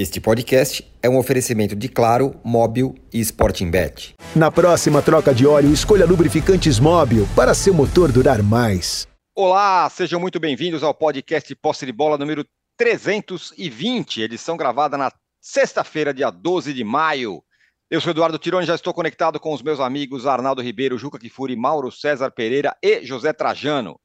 Este podcast é um oferecimento de Claro, Móbil e Sporting Bet. Na próxima troca de óleo, escolha lubrificantes Móbil para seu motor durar mais. Olá, sejam muito bem-vindos ao podcast Posse de Bola número 320, edição gravada na sexta-feira, dia 12 de maio. Eu sou Eduardo Tironi, já estou conectado com os meus amigos Arnaldo Ribeiro, Juca Kifuri, Mauro César Pereira e José Trajano.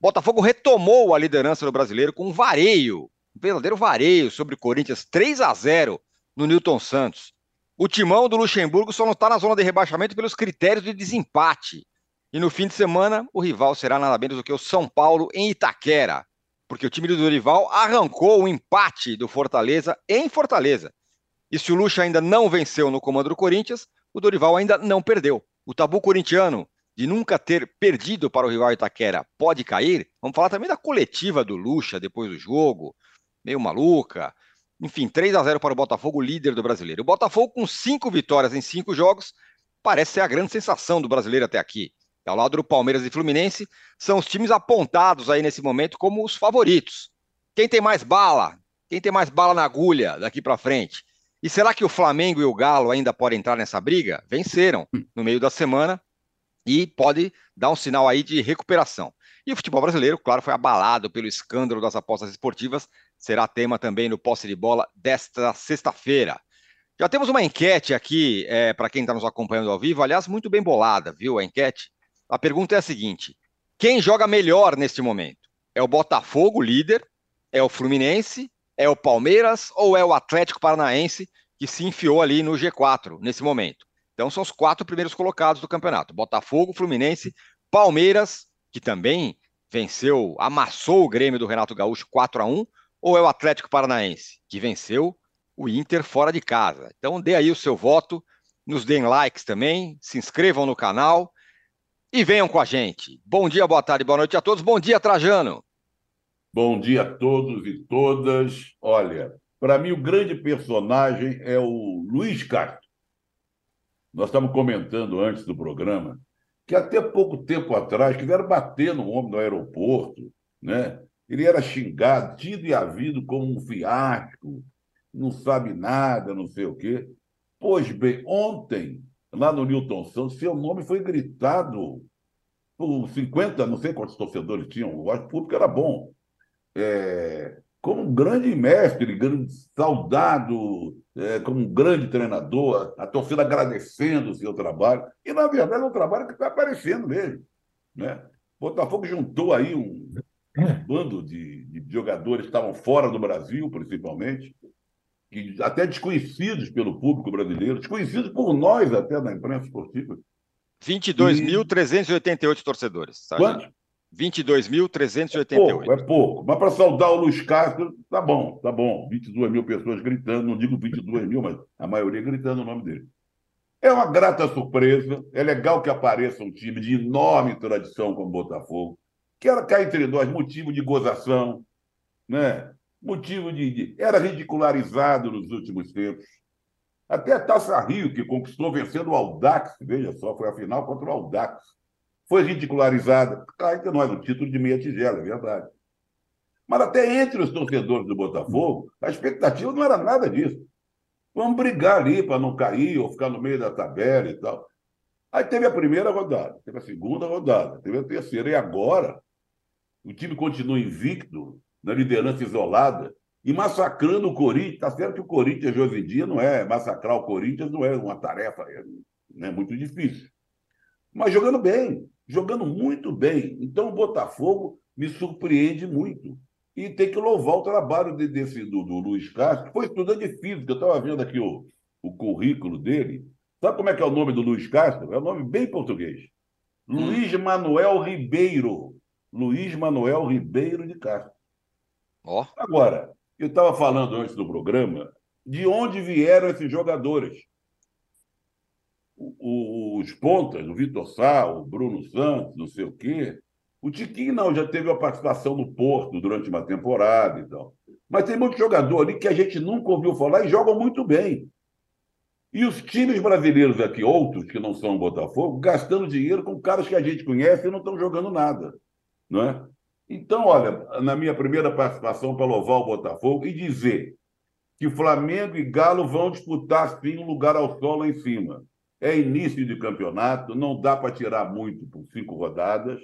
Botafogo retomou a liderança do brasileiro com um vareio um verdadeiro vareio sobre o Corinthians 3 a 0 no Newton Santos. O timão do Luxemburgo só não está na zona de rebaixamento pelos critérios de desempate. E no fim de semana, o rival será nada menos do que o São Paulo em Itaquera, porque o time do Dorival arrancou o empate do Fortaleza em Fortaleza. E se o Luxa ainda não venceu no comando do Corinthians, o Dorival ainda não perdeu. O tabu corintiano de nunca ter perdido para o rival Itaquera pode cair. Vamos falar também da coletiva do Luxa depois do jogo, meio maluca. Enfim, 3 a 0 para o Botafogo, líder do brasileiro. O Botafogo, com cinco vitórias em cinco jogos, parece ser a grande sensação do brasileiro até aqui. Ao lado do Palmeiras e Fluminense, são os times apontados aí nesse momento como os favoritos. Quem tem mais bala? Quem tem mais bala na agulha daqui para frente? E será que o Flamengo e o Galo ainda podem entrar nessa briga? Venceram no meio da semana e pode dar um sinal aí de recuperação. E o futebol brasileiro, claro, foi abalado pelo escândalo das apostas esportivas será tema também no posse de bola desta sexta-feira. Já temos uma enquete aqui é, para quem está nos acompanhando ao vivo, aliás, muito bem bolada, viu? A enquete. A pergunta é a seguinte: quem joga melhor neste momento? É o Botafogo, líder? É o Fluminense? É o Palmeiras ou é o Atlético Paranaense que se enfiou ali no G4 nesse momento? Então são os quatro primeiros colocados do campeonato: Botafogo, Fluminense, Palmeiras, que também venceu, amassou o Grêmio do Renato Gaúcho 4 a 1 ou é o Atlético Paranaense, que venceu o Inter fora de casa? Então dê aí o seu voto, nos deem likes também, se inscrevam no canal e venham com a gente. Bom dia, boa tarde, boa noite a todos. Bom dia, Trajano. Bom dia a todos e todas. Olha, para mim o grande personagem é o Luiz Castro. Nós estávamos comentando antes do programa que até pouco tempo atrás quiseram bater no homem no aeroporto, né? Ele era xingado, tido e havido como um fiasco, não sabe nada, não sei o quê. Pois bem, ontem, lá no Newton Santos, seu nome foi gritado por 50, não sei quantos torcedores tinham, o público era bom. É, como um grande mestre, grande soldado, é, como um grande treinador, a torcida agradecendo o seu trabalho. E, na verdade, é um trabalho que está aparecendo mesmo. Né? Botafogo juntou aí um, um bando de, de jogadores que estavam fora do Brasil, principalmente, que até desconhecidos pelo público brasileiro, desconhecidos por nós até na imprensa esportiva. 22.388 e... torcedores. Tá, Quanto? 22.388. É pouco, é pouco. Mas para saudar o Luiz Castro, tá bom, tá bom. 22 mil pessoas gritando, não digo 22 mil, mas a maioria gritando o nome dele. É uma grata surpresa. É legal que apareça um time de enorme tradição como o Botafogo que era cá entre nós motivo de gozação, né? motivo de, de, Era ridicularizado nos últimos tempos. Até a Taça Rio, que conquistou vencendo o Aldax, veja só, foi a final contra o Aldax. Foi ridicularizada. Cá entre nós, um título de meia tigela, é verdade. Mas até entre os torcedores do Botafogo, a expectativa não era nada disso. Vamos brigar ali para não cair ou ficar no meio da tabela e tal. Aí teve a primeira rodada, teve a segunda rodada, teve a terceira, e agora o time continua invicto, na liderança isolada, e massacrando o Corinthians. Está certo que o Corinthians hoje em dia não é massacrar o Corinthians, não é uma tarefa é, é muito difícil. Mas jogando bem, jogando muito bem. Então o Botafogo me surpreende muito. E tem que louvar o trabalho de, desse, do, do Luiz Castro, que foi estudante de física. Eu estava vendo aqui o, o currículo dele. Sabe como é que é o nome do Luiz Castro? É um nome bem português. Hum. Luiz Manuel Ribeiro. Luiz Manuel Ribeiro de Castro. Oh. Agora, eu estava falando antes do programa de onde vieram esses jogadores. os pontas, o Vitor Sá, o Bruno Santos, não sei o quê. O Tiquinho não, já teve a participação no Porto durante uma temporada e tal. Mas tem muito jogador ali que a gente nunca ouviu falar e jogam muito bem. E os times brasileiros aqui, outros que não são Botafogo, gastando dinheiro com caras que a gente conhece e não estão jogando nada. É? Então, olha, na minha primeira participação para louvar o Botafogo e dizer que Flamengo e Galo vão disputar sim um lugar ao sol lá em cima. É início de campeonato, não dá para tirar muito por cinco rodadas.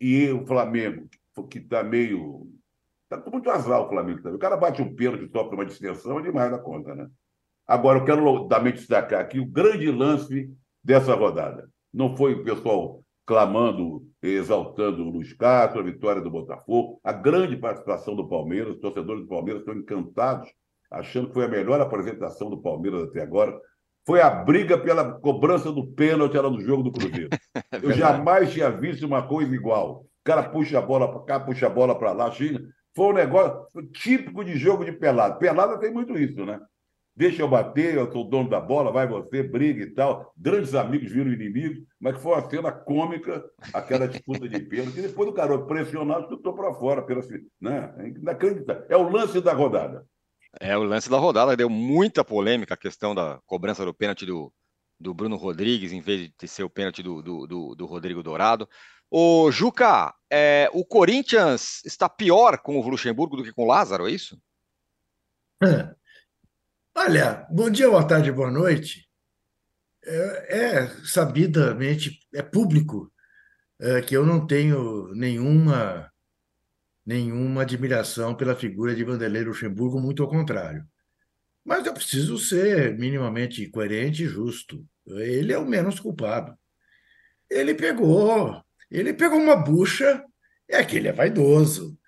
E o Flamengo, que está meio. Está com muito azar o Flamengo também. O cara bate um pênalti, sofre uma distensão, é demais da conta, né? Agora, eu quero também destacar aqui o grande lance dessa rodada. Não foi o pessoal clamando, exaltando o Luiz Castro, a vitória do Botafogo, a grande participação do Palmeiras, os torcedores do Palmeiras estão encantados, achando que foi a melhor apresentação do Palmeiras até agora. Foi a briga pela cobrança do pênalti lá no jogo do Cruzeiro. É Eu jamais tinha visto uma coisa igual. O cara puxa a bola para cá, puxa a bola para lá, China. Foi um negócio típico de jogo de pelada. Pelada tem muito isso, né? Deixa eu bater, eu sou o dono da bola, vai você, briga e tal. Grandes amigos viram inimigos, mas que foi uma cena cômica, aquela disputa de pênalti. E depois o garoto pressionado chutou para fora. Pela, né? É inacreditável. É o lance da rodada. É o lance da rodada. Deu muita polêmica a questão da cobrança do pênalti do, do Bruno Rodrigues, em vez de ser o pênalti do, do, do, do Rodrigo Dourado. Ô, Juca, é, o Corinthians está pior com o Luxemburgo do que com o Lázaro, é isso? É. Olha, bom dia, boa tarde, boa noite. É, é sabidamente, é público é, que eu não tenho nenhuma, nenhuma admiração pela figura de Vanderlei Luxemburgo, muito ao contrário. Mas eu preciso ser minimamente coerente e justo. Ele é o menos culpado. Ele pegou, ele pegou uma bucha, é que ele é vaidoso,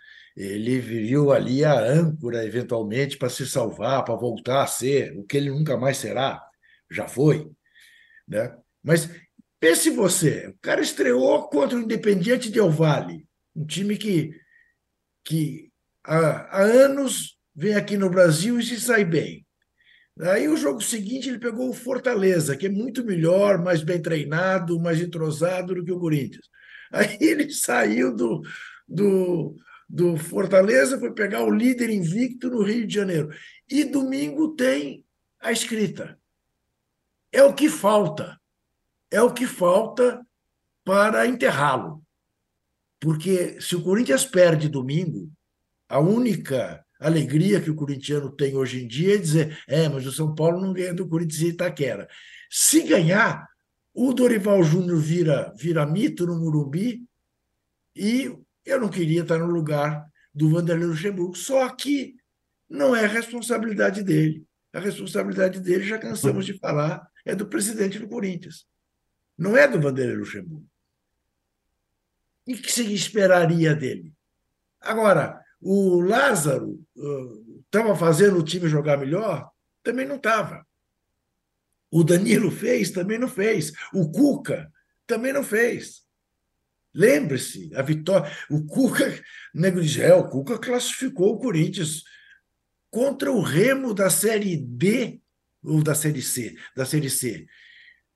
ele viu ali a âncora, eventualmente, para se salvar, para voltar a ser o que ele nunca mais será. Já foi. Né? Mas pense você, o cara estreou contra o Independiente de El Valle, um time que, que há, há anos vem aqui no Brasil e se sai bem. Aí o jogo seguinte ele pegou o Fortaleza, que é muito melhor, mais bem treinado, mais entrosado do que o Corinthians. Aí ele saiu do, do, do Fortaleza foi pegar o líder invicto no Rio de Janeiro. E domingo tem a escrita. É o que falta. É o que falta para enterrá-lo. Porque se o Corinthians perde domingo, a única alegria que o corintiano tem hoje em dia é dizer: é, mas o São Paulo não ganha do Corinthians e Itaquera. Se ganhar, o Dorival Júnior vira, vira mito no Murumbi e eu não queria estar no lugar do Vanderlei Luxemburgo. Só que não é responsabilidade dele. A responsabilidade dele, já cansamos de falar, é do presidente do Corinthians. Não é do Vanderlei Luxemburgo. E que se esperaria dele? Agora, o Lázaro estava uh, fazendo o time jogar melhor? Também não estava. O Danilo fez? Também não fez. O Cuca também não fez. Lembre-se, a vitória. O Cuca, o nego é, o Cuca classificou o Corinthians contra o Remo da Série D, ou da Série C, da Série C,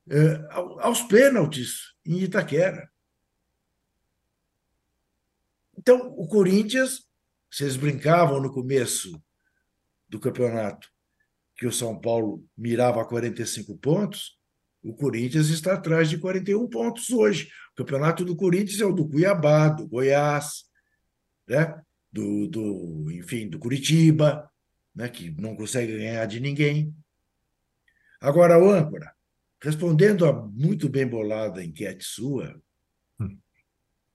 é, aos pênaltis em Itaquera. Então, o Corinthians, vocês brincavam no começo do campeonato que o São Paulo mirava 45 pontos, o Corinthians está atrás de 41 pontos hoje. Campeonato do Corinthians é o do Cuiabá, do Goiás, né? do, do enfim, do Curitiba, né? que não consegue ganhar de ninguém. Agora, o âncora, respondendo a muito bem bolada enquete sua, hum.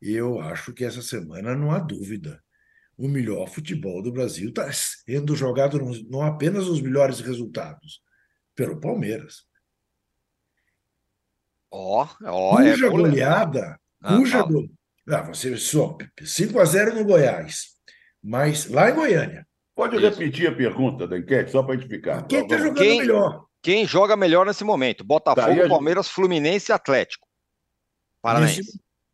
eu acho que essa semana não há dúvida. O melhor futebol do Brasil está sendo jogado não apenas os melhores resultados, pelo Palmeiras. Ó, ó, é cuja goleada, ah, cuja go... ah, você só 5 a 0 no Goiás, mas lá em Goiânia. Pode Isso. repetir a pergunta da enquete só para a gente ficar. Quem está jogando quem, melhor? Quem joga melhor nesse momento? Botafogo, tá, Palmeiras, Fluminense e Atlético. Paranaense.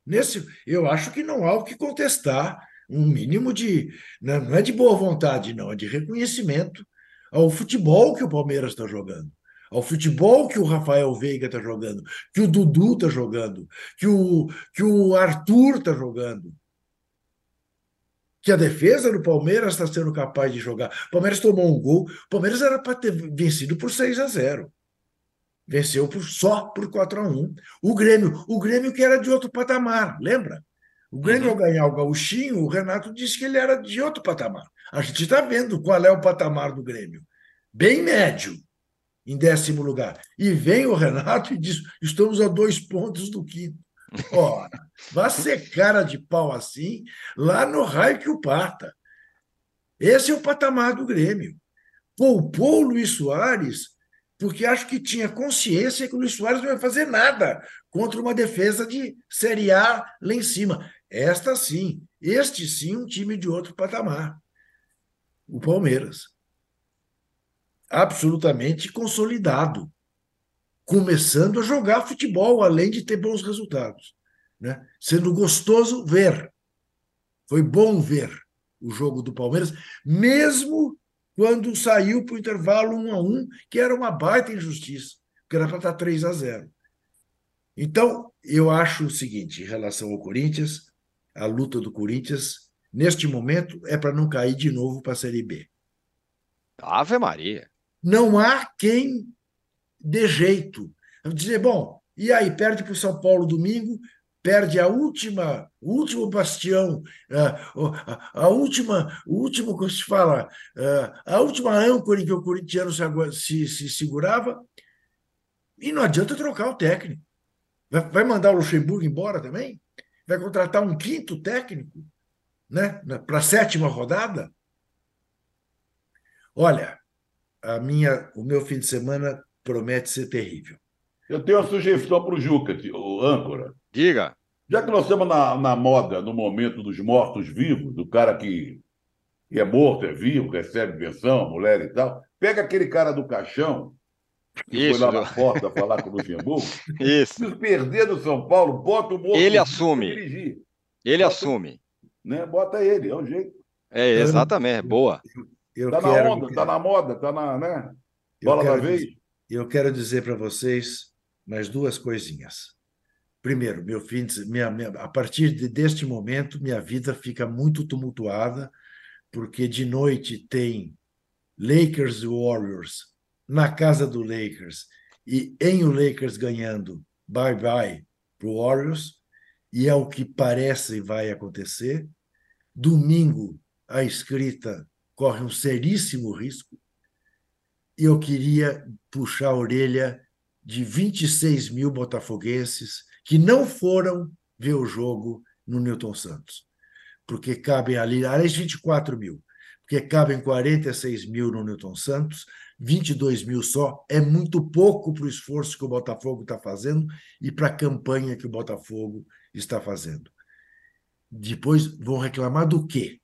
Nesse, nesse, eu acho que não há o que contestar um mínimo de. Não é de boa vontade, não, é de reconhecimento ao futebol que o Palmeiras está jogando ao futebol que o Rafael Veiga está jogando, que o Dudu está jogando, que o, que o Arthur está jogando. Que a defesa do Palmeiras está sendo capaz de jogar. O Palmeiras tomou um gol. O Palmeiras era para ter vencido por 6 a 0 Venceu por, só por 4 a 1 O Grêmio, o Grêmio que era de outro patamar, lembra? O Grêmio, uhum. ao ganhar o Gauchinho, o Renato disse que ele era de outro patamar. A gente está vendo qual é o patamar do Grêmio. Bem médio, em décimo lugar. E vem o Renato e diz: estamos a dois pontos do quinto. Ora, vai ser cara de pau assim lá no raio que o parta. Esse é o patamar do Grêmio. Poupou o Luiz Soares porque acho que tinha consciência que o Luiz Soares não ia fazer nada contra uma defesa de Série A lá em cima. Esta sim, este sim, um time de outro patamar. O Palmeiras. Absolutamente consolidado. Começando a jogar futebol, além de ter bons resultados. Né? Sendo gostoso ver. Foi bom ver o jogo do Palmeiras, mesmo quando saiu para o intervalo 1 a 1 que era uma baita injustiça, porque era para estar 3 a 0 Então, eu acho o seguinte, em relação ao Corinthians, a luta do Corinthians, neste momento, é para não cair de novo para a Série B. Ave Maria. Não há quem dê jeito. Dizer, bom, e aí, perde para o São Paulo domingo, perde a última, o último bastião, a, a, última, o último que se fala, a última âncora em que o corintiano se, se, segurava, e não adianta trocar o técnico. Vai, vai mandar o Luxemburgo embora também? Vai contratar um quinto técnico, né, para a sétima rodada? Olha, a minha, o meu fim de semana promete ser terrível. Eu tenho uma sugestão para o Juca, o âncora. Diga. Já que nós estamos na, na moda, no momento dos mortos-vivos, do cara que, que, é morto, é vivo, recebe pensão, mulher e tal, pega aquele cara do caixão, que Isso, foi lá na porta falar com o Luxemburgo. Isso. Se perder do São Paulo, bota o morto. Ele assume. Dirigir. Ele bota, assume. Né? Bota ele, é um jeito. É, exatamente, boa. Eu tá quero, na onda, tá na moda, tá na, né? Bola da vez. Eu quero dizer para vocês mais duas coisinhas. Primeiro, meu fim de, minha, minha, a partir de, deste momento, minha vida fica muito tumultuada, porque de noite tem Lakers e Warriors na casa do Lakers e em o Lakers ganhando bye bye para o Warriors, e é o que parece vai acontecer. Domingo, a escrita corre um seríssimo risco, e eu queria puxar a orelha de 26 mil botafoguenses que não foram ver o jogo no Newton Santos, porque cabem ali, aliás, 24 mil, porque cabem 46 mil no Newton Santos, 22 mil só, é muito pouco para o esforço que o Botafogo está fazendo e para a campanha que o Botafogo está fazendo. Depois vão reclamar do quê?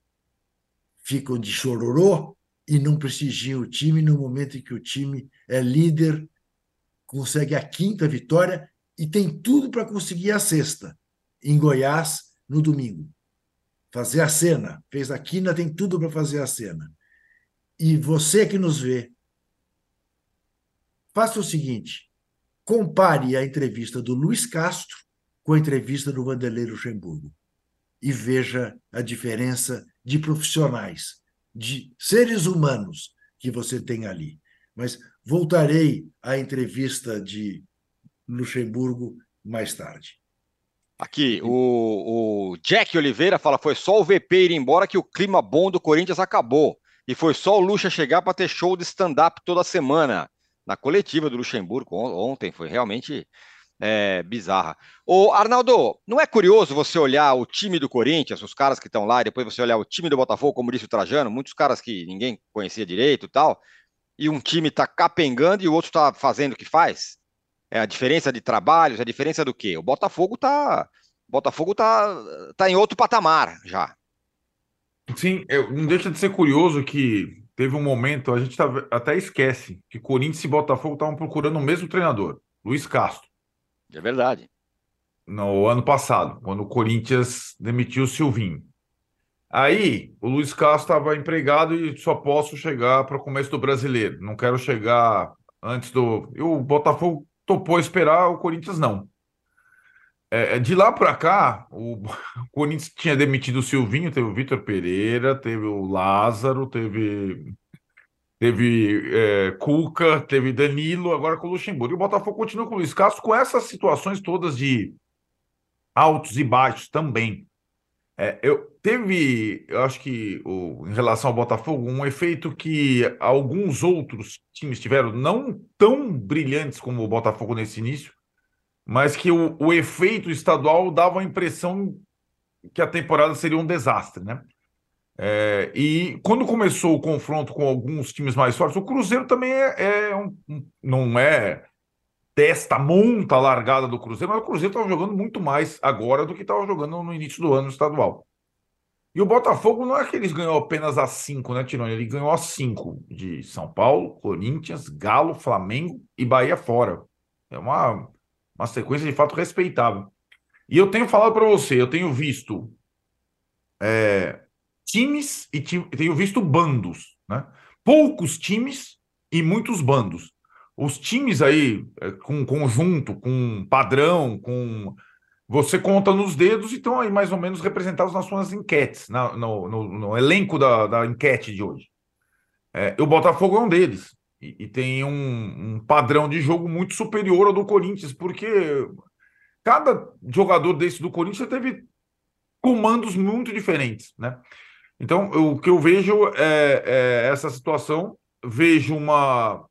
Ficam de chororô e não prestigiam o time no momento em que o time é líder, consegue a quinta vitória e tem tudo para conseguir a sexta em Goiás no domingo. Fazer a cena. Fez a quina, tem tudo para fazer a cena. E você que nos vê, faça o seguinte: compare a entrevista do Luiz Castro com a entrevista do Vanderlei Luxemburgo e veja a diferença de profissionais, de seres humanos que você tem ali. Mas voltarei à entrevista de Luxemburgo mais tarde. Aqui, o, o, Jack Oliveira fala: foi só o VP ir embora que o clima bom do Corinthians acabou. E foi só o Luxa chegar para ter show de stand-up toda semana. Na coletiva do Luxemburgo ontem, foi realmente é, bizarra. O Arnaldo, não é curioso você olhar o time do Corinthians, os caras que estão lá, e depois você olhar o time do Botafogo, como disse o Trajano, muitos caras que ninguém conhecia direito e tal, e um time está capengando e o outro está fazendo o que faz? É a diferença de trabalhos, a diferença do quê? O Botafogo tá, Botafogo tá, tá em outro patamar já. Sim, eu, não deixa de ser curioso que teve um momento, a gente tá, até esquece, que Corinthians e Botafogo estavam procurando o mesmo treinador, Luiz Castro. É verdade. No ano passado, quando o Corinthians demitiu o Silvinho. Aí, o Luiz Castro estava empregado e só posso chegar para o começo do brasileiro. Não quero chegar antes do. E o Botafogo topou esperar, o Corinthians não. É, é de lá para cá, o, Corinthians tinha demitido o Silvinho, teve o Vitor Pereira, teve o Lázaro, teve teve é, Cuca, teve Danilo, agora com o Luxemburgo. E o Botafogo continua com o Luiz Castro com essas situações todas de altos e baixos também. É, eu teve, eu acho que o, em relação ao Botafogo, um efeito que alguns outros times tiveram, não tão brilhantes como o Botafogo nesse início, mas que o, o efeito estadual dava a impressão que a temporada seria um desastre, né? É, e quando começou o confronto com alguns times mais fortes, o Cruzeiro também é, é um, não é desta monta largada do Cruzeiro, mas o Cruzeiro estava jogando muito mais agora do que estava jogando no início do ano estadual. E o Botafogo não é que eles ganhou apenas a cinco, né, Tironi? Ele ganhou a cinco de São Paulo, Corinthians, Galo, Flamengo e Bahia fora. É uma, uma sequência de fato respeitável. E eu tenho falado para você, eu tenho visto é, times e tenho visto bandos, né? Poucos times e muitos bandos os times aí é, com conjunto, com padrão, com você conta nos dedos e estão aí mais ou menos representados nas suas enquetes, na, no, no, no, elenco da, da, enquete de hoje. É, o Botafogo é um deles e, e tem um, um, padrão de jogo muito superior ao do Corinthians, porque cada jogador desse do Corinthians teve comandos muito diferentes, né? Então, o que eu vejo é, é essa situação, vejo uma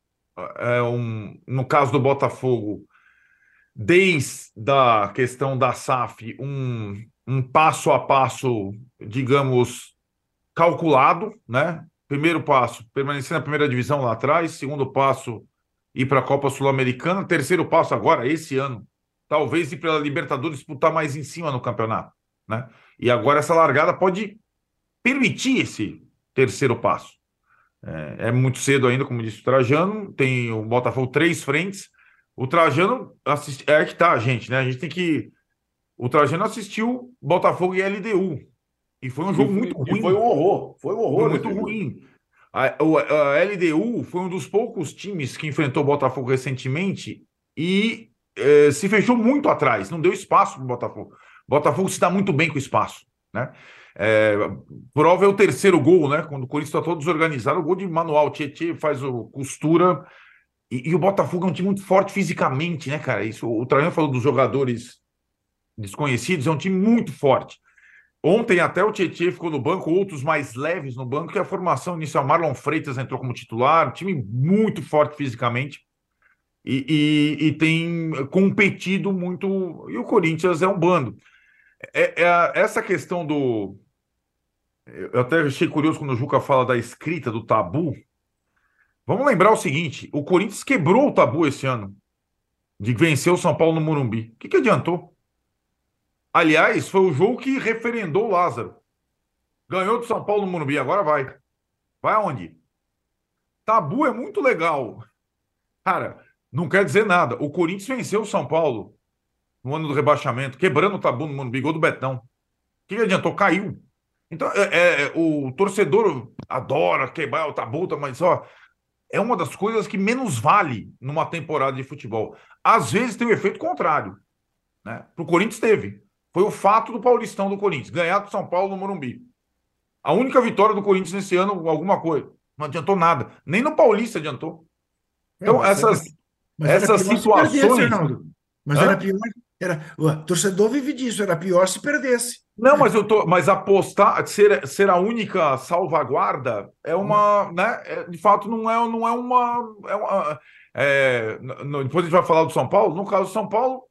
é um, no caso do Botafogo, desde a questão da SAF, um, um passo a passo, digamos, calculado, né? Primeiro passo, permanecer na primeira divisão lá atrás. Segundo passo, ir para a Copa Sul-Americana. Terceiro passo agora, esse ano, talvez ir pela Libertadores disputar mais em cima no campeonato, né? E agora essa largada pode permitir esse terceiro passo. É, é, muito cedo ainda, como disse o Trajano. Tem o Botafogo três frentes. O Trajano assist... é que tá, gente, né? A gente tem que. O Trajano assistiu Botafogo e LDU. E foi um jogo muito ruim. Foi um horror. Foi um horror. Foi muito ruim. A, a, a, LDU foi um dos poucos times que enfrentou o Botafogo recentemente e é, se fechou muito atrás, não deu espaço para o Botafogo. Botafogo se dá muito bem com o espaço, né? É, prova é o terceiro gol, né? Quando o Corinthians está todo desorganizado, o gol de manual. Tietchan faz o costura. E, e, o Botafogo é um time muito forte fisicamente, né, cara? Isso, o Traian falou dos jogadores desconhecidos, é um time muito forte. Ontem até o Tietchan ficou no banco, outros mais leves no banco, que a formação inicial. Marlon Freitas entrou como titular, time muito forte fisicamente. E, e, e tem competido muito. E o Corinthians é um bando. É, é, essa questão do, eu até achei curioso quando o Juca fala da escrita do tabu. Vamos lembrar o seguinte: o Corinthians quebrou o tabu esse ano de vencer o São Paulo no Morumbi. O que, que adiantou? Aliás, foi o jogo que referendou o Lázaro. Ganhou do São Paulo no Morumbi, agora vai. Vai aonde? Tabu é muito legal. Cara, não quer dizer nada. O Corinthians venceu o São Paulo no ano do rebaixamento, quebrando o tabu no Morumbi, gol do Betão. O que, que adiantou? Caiu. Então, é, é, é, o torcedor adora quebrar o tabu, mas ó, é uma das coisas que menos vale numa temporada de futebol. Às vezes tem o um efeito contrário. Né? Para o Corinthians teve. Foi o fato do Paulistão do Corinthians, ganhar do São Paulo no Morumbi. A única vitória do Corinthians nesse ano, alguma coisa. Não adiantou nada. Nem no Paulista adiantou. Então, é, essas, essas situações. Mas era pior era, o torcedor vive disso, era pior se perdesse. Não, mas eu tô, mas apostar, ser, ser a única salvaguarda é uma, hum. né? É, de fato, não é, não é uma. É uma é, no, depois a gente vai falar do São Paulo. No caso do São Paulo,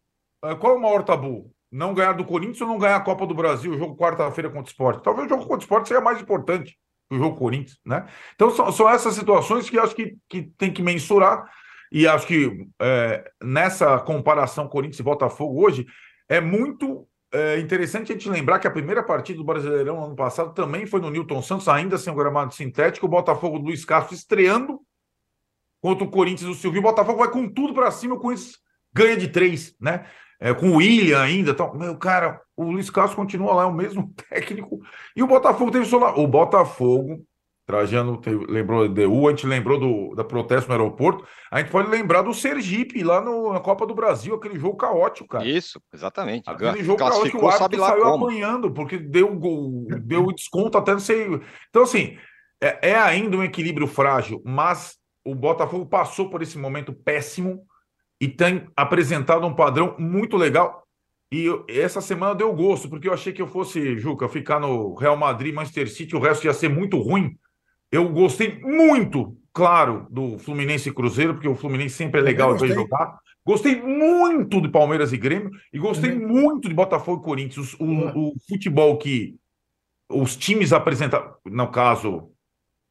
é, qual é o maior tabu? Não ganhar do Corinthians ou não ganhar a Copa do Brasil, o jogo quarta-feira contra o esporte? Talvez o jogo contra o esporte seja mais importante que o jogo Corinthians, né? Então são, são essas situações que eu acho que, que tem que mensurar. E acho que é, nessa comparação Corinthians e Botafogo hoje, é muito é, interessante a gente lembrar que a primeira partida do Brasileirão no ano passado também foi no Newton Santos, ainda sem o gramado sintético, o Botafogo do Luiz Castro estreando contra o Corinthians do Silvio. O Botafogo vai com tudo para cima, o Corinthians ganha de três, né? É, com o William ainda. Então, meu, cara, o Luiz Castro continua lá, é o mesmo técnico. E o Botafogo teve só O Botafogo Trajano lembrou DU, a gente lembrou do da protesto no aeroporto. A gente pode lembrar do Sergipe, lá no, na Copa do Brasil, aquele jogo caótico, cara. Isso, exatamente. Aquele jogo caótico, o árbitro saiu como. apanhando, porque deu gol, deu desconto até não sei. Então, assim, é, é ainda um equilíbrio frágil, mas o Botafogo passou por esse momento péssimo e tem apresentado um padrão muito legal. E essa semana deu gosto, porque eu achei que eu fosse, Juca, ficar no Real Madrid, Manchester City, o resto ia ser muito ruim. Eu gostei muito, claro, do Fluminense e Cruzeiro, porque o Fluminense sempre é legal ver jogar. Gostei muito de Palmeiras e Grêmio, e gostei Também. muito de Botafogo e Corinthians. O, o futebol que os times apresentaram, no caso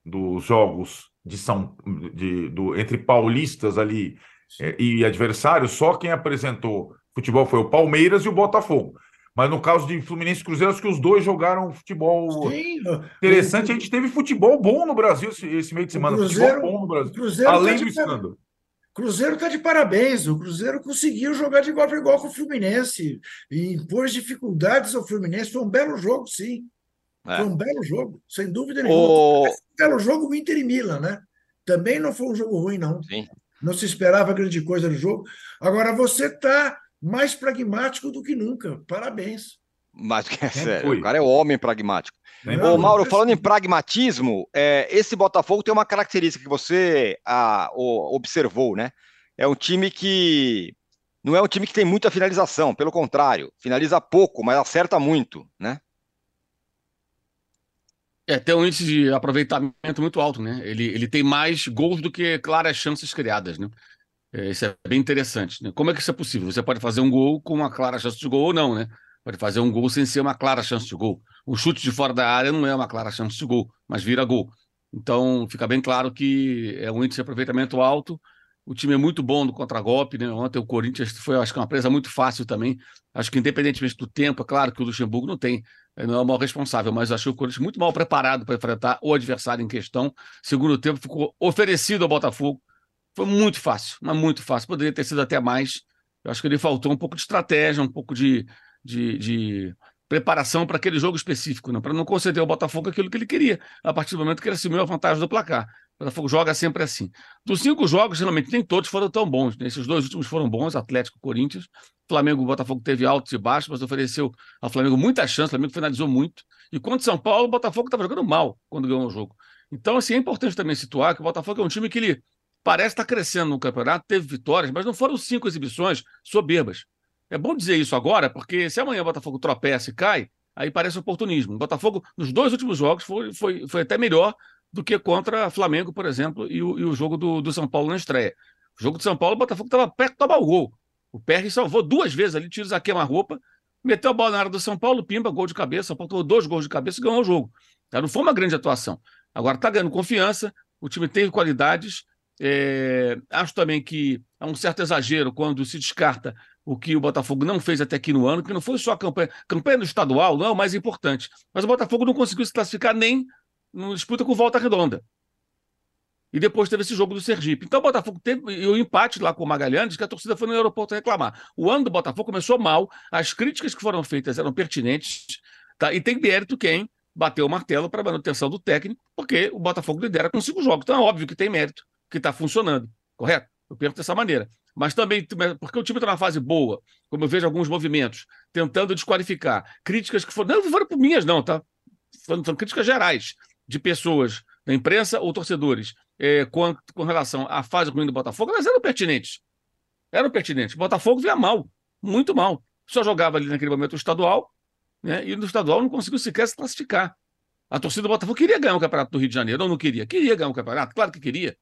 dos jogos de São, de, do, entre paulistas ali eh, e adversários, só quem apresentou futebol foi o Palmeiras e o Botafogo. Mas no caso de Fluminense e Cruzeiro, acho que os dois jogaram futebol Sim, interessante. A gente teve futebol bom no Brasil esse, meio de semana. Cruzeiro- futebol bom no o Brasil. Cruzeiro Além tá do par- escândalo. Cruzeiro está de parabéns. O Cruzeiro conseguiu jogar de igual para igual com o Fluminense e impôs dificuldades ao Fluminense. Foi um belo jogo, sim. É. Foi um belo jogo, sem dúvida nenhuma. O... Um belo jogo o Inter e Milan, né? Também não foi um jogo ruim, não. Sim. Não se esperava grande coisa no jogo. Agora você está mais pragmático do que nunca. Parabéns. Mas é sério, foi. o cara é o homem pragmático. Não, Ô, Mauro, falando em pragmatismo, é, esse Botafogo tem uma característica que você ah, o- observou, né? É um time que não é um time que tem muita finalização, pelo contrário, finaliza pouco, mas acerta muito, né? É, tem um índice de aproveitamento muito alto, né? Ele, ele tem mais gols do que claras chances criadas, né? É, isso é bem interessante, né? Como é que isso é possível? Você pode fazer um gol com uma clara chance de gol ou não, né? Pode fazer um gol sem ser uma clara chance de gol. Um chute de fora da área não é uma clara chance de gol, mas vira gol. Então, fica bem claro que é um índice de aproveitamento alto. O time é muito bom no contragolpe, né? Ontem o Corinthians foi, acho que, uma presa muito fácil também. Acho que, independentemente do tempo, é claro que o Luxemburgo não tem ele não é o maior responsável, mas achei o Corinthians muito mal preparado para enfrentar o adversário em questão. Segundo tempo ficou oferecido ao Botafogo. Foi muito fácil, mas muito fácil. Poderia ter sido até mais. Eu acho que ele faltou um pouco de estratégia, um pouco de, de, de preparação para aquele jogo específico, né? para não conceder ao Botafogo aquilo que ele queria, a partir do momento que ele assumiu a vantagem do placar. O Botafogo joga sempre assim. Dos cinco jogos, geralmente nem todos foram tão bons. né? Esses dois últimos foram bons, Atlético e Corinthians. Flamengo e Botafogo teve altos e baixos, mas ofereceu ao Flamengo muita chance, o Flamengo finalizou muito. E contra o São Paulo, o Botafogo estava jogando mal quando ganhou o jogo. Então, assim, é importante também situar que o Botafogo é um time que ele parece estar crescendo no campeonato, teve vitórias, mas não foram cinco exibições soberbas. É bom dizer isso agora, porque se amanhã o Botafogo tropeça e cai, aí parece oportunismo. O Botafogo, nos dois últimos jogos, foi, foi, foi até melhor do que contra Flamengo, por exemplo, e o, e o jogo do, do São Paulo na estreia. O jogo do São Paulo, o Botafogo estava perto de tomar o gol. O Perry salvou duas vezes ali, tiros a queima-roupa, meteu a bola na área do São Paulo, pimba, gol de cabeça, tomou dois gols de cabeça e ganhou o jogo. Tá? Não foi uma grande atuação. Agora está ganhando confiança, o time tem qualidades. É, Acho também que há um certo exagero quando se descarta o que o Botafogo não fez até aqui no ano, que não foi só a campanha. Campanha estadual não é o mais importante, mas o Botafogo não conseguiu se classificar nem numa disputa com volta redonda. E depois teve esse jogo do Sergipe. Então o Botafogo teve e o empate lá com o Magalhães, que a torcida foi no aeroporto reclamar. O ano do Botafogo começou mal, as críticas que foram feitas eram pertinentes, tá? e tem mérito quem bateu o martelo para a manutenção do técnico, porque o Botafogo lidera com cinco jogos. Então é óbvio que tem mérito, que está funcionando, correto? Eu penso dessa maneira. Mas também, porque o time está numa fase boa, como eu vejo alguns movimentos, tentando desqualificar, críticas que foram. Não foram por minhas, não, tá? Foram críticas gerais de pessoas da imprensa ou torcedores é, com, com, relação à fase ruim do Botafogo, elas eram pertinentes. Eram pertinentes. O Botafogo vinha mal, muito mal. Só jogava ali naquele momento o estadual, né, e no estadual não conseguiu sequer se classificar. A torcida do Botafogo queria ganhar o Campeonato do Rio de Janeiro, ou não queria? Queria ganhar o Campeonato, claro que queria.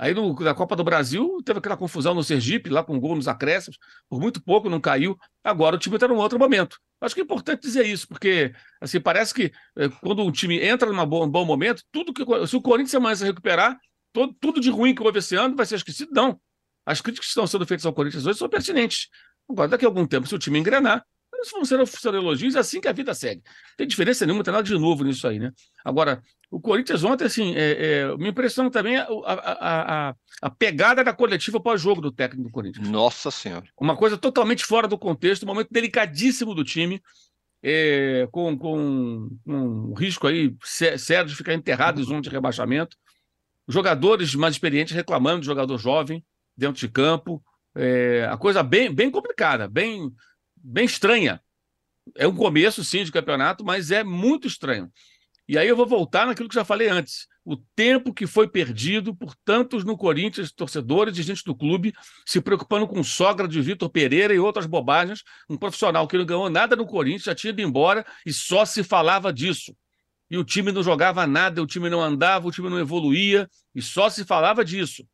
Aí no, na Copa do Brasil teve aquela confusão no Sergipe, lá com gol nos acréscimos, por muito pouco não caiu. Agora o time está num outro momento. Acho que é importante dizer isso, porque assim, parece que eh, quando um time entra num bom, bom momento, tudo que se o Corinthians amanhã se recuperar, todo, tudo de ruim que houve esse ano vai ser esquecido. Não. As críticas que estão sendo feitas ao Corinthians hoje são pertinentes. Agora, daqui a algum tempo, se o time engrenar, isso vão ser, ser elogios, é assim que a vida segue. Não tem diferença nenhuma, não tem nada de novo nisso aí, né? Agora, o Corinthians ontem, assim, é, é, minha impressão também é a, a, a, a pegada da coletiva pós-jogo do técnico do Corinthians. Nossa Senhora. Uma coisa totalmente fora do contexto, um momento delicadíssimo do time, é, com, com, com um risco aí sério de ficar enterrado em zona de rebaixamento. Jogadores mais experientes reclamando de jogador jovem dentro de campo. É, a coisa bem, bem complicada, bem, bem estranha. É um começo, sim, de campeonato, mas é muito estranho. E aí eu vou voltar naquilo que já falei antes. o tempo que foi perdido por tantos no Corinthians, torcedores e gente do clube, se preocupando com sogra de Vitor Pereira e outras bobagens. Um profissional que não ganhou nada no Corinthians, já tinha ido embora e só se falava disso. E o time não jogava nada, o time não andava, o time não evoluía, e só se falava disso.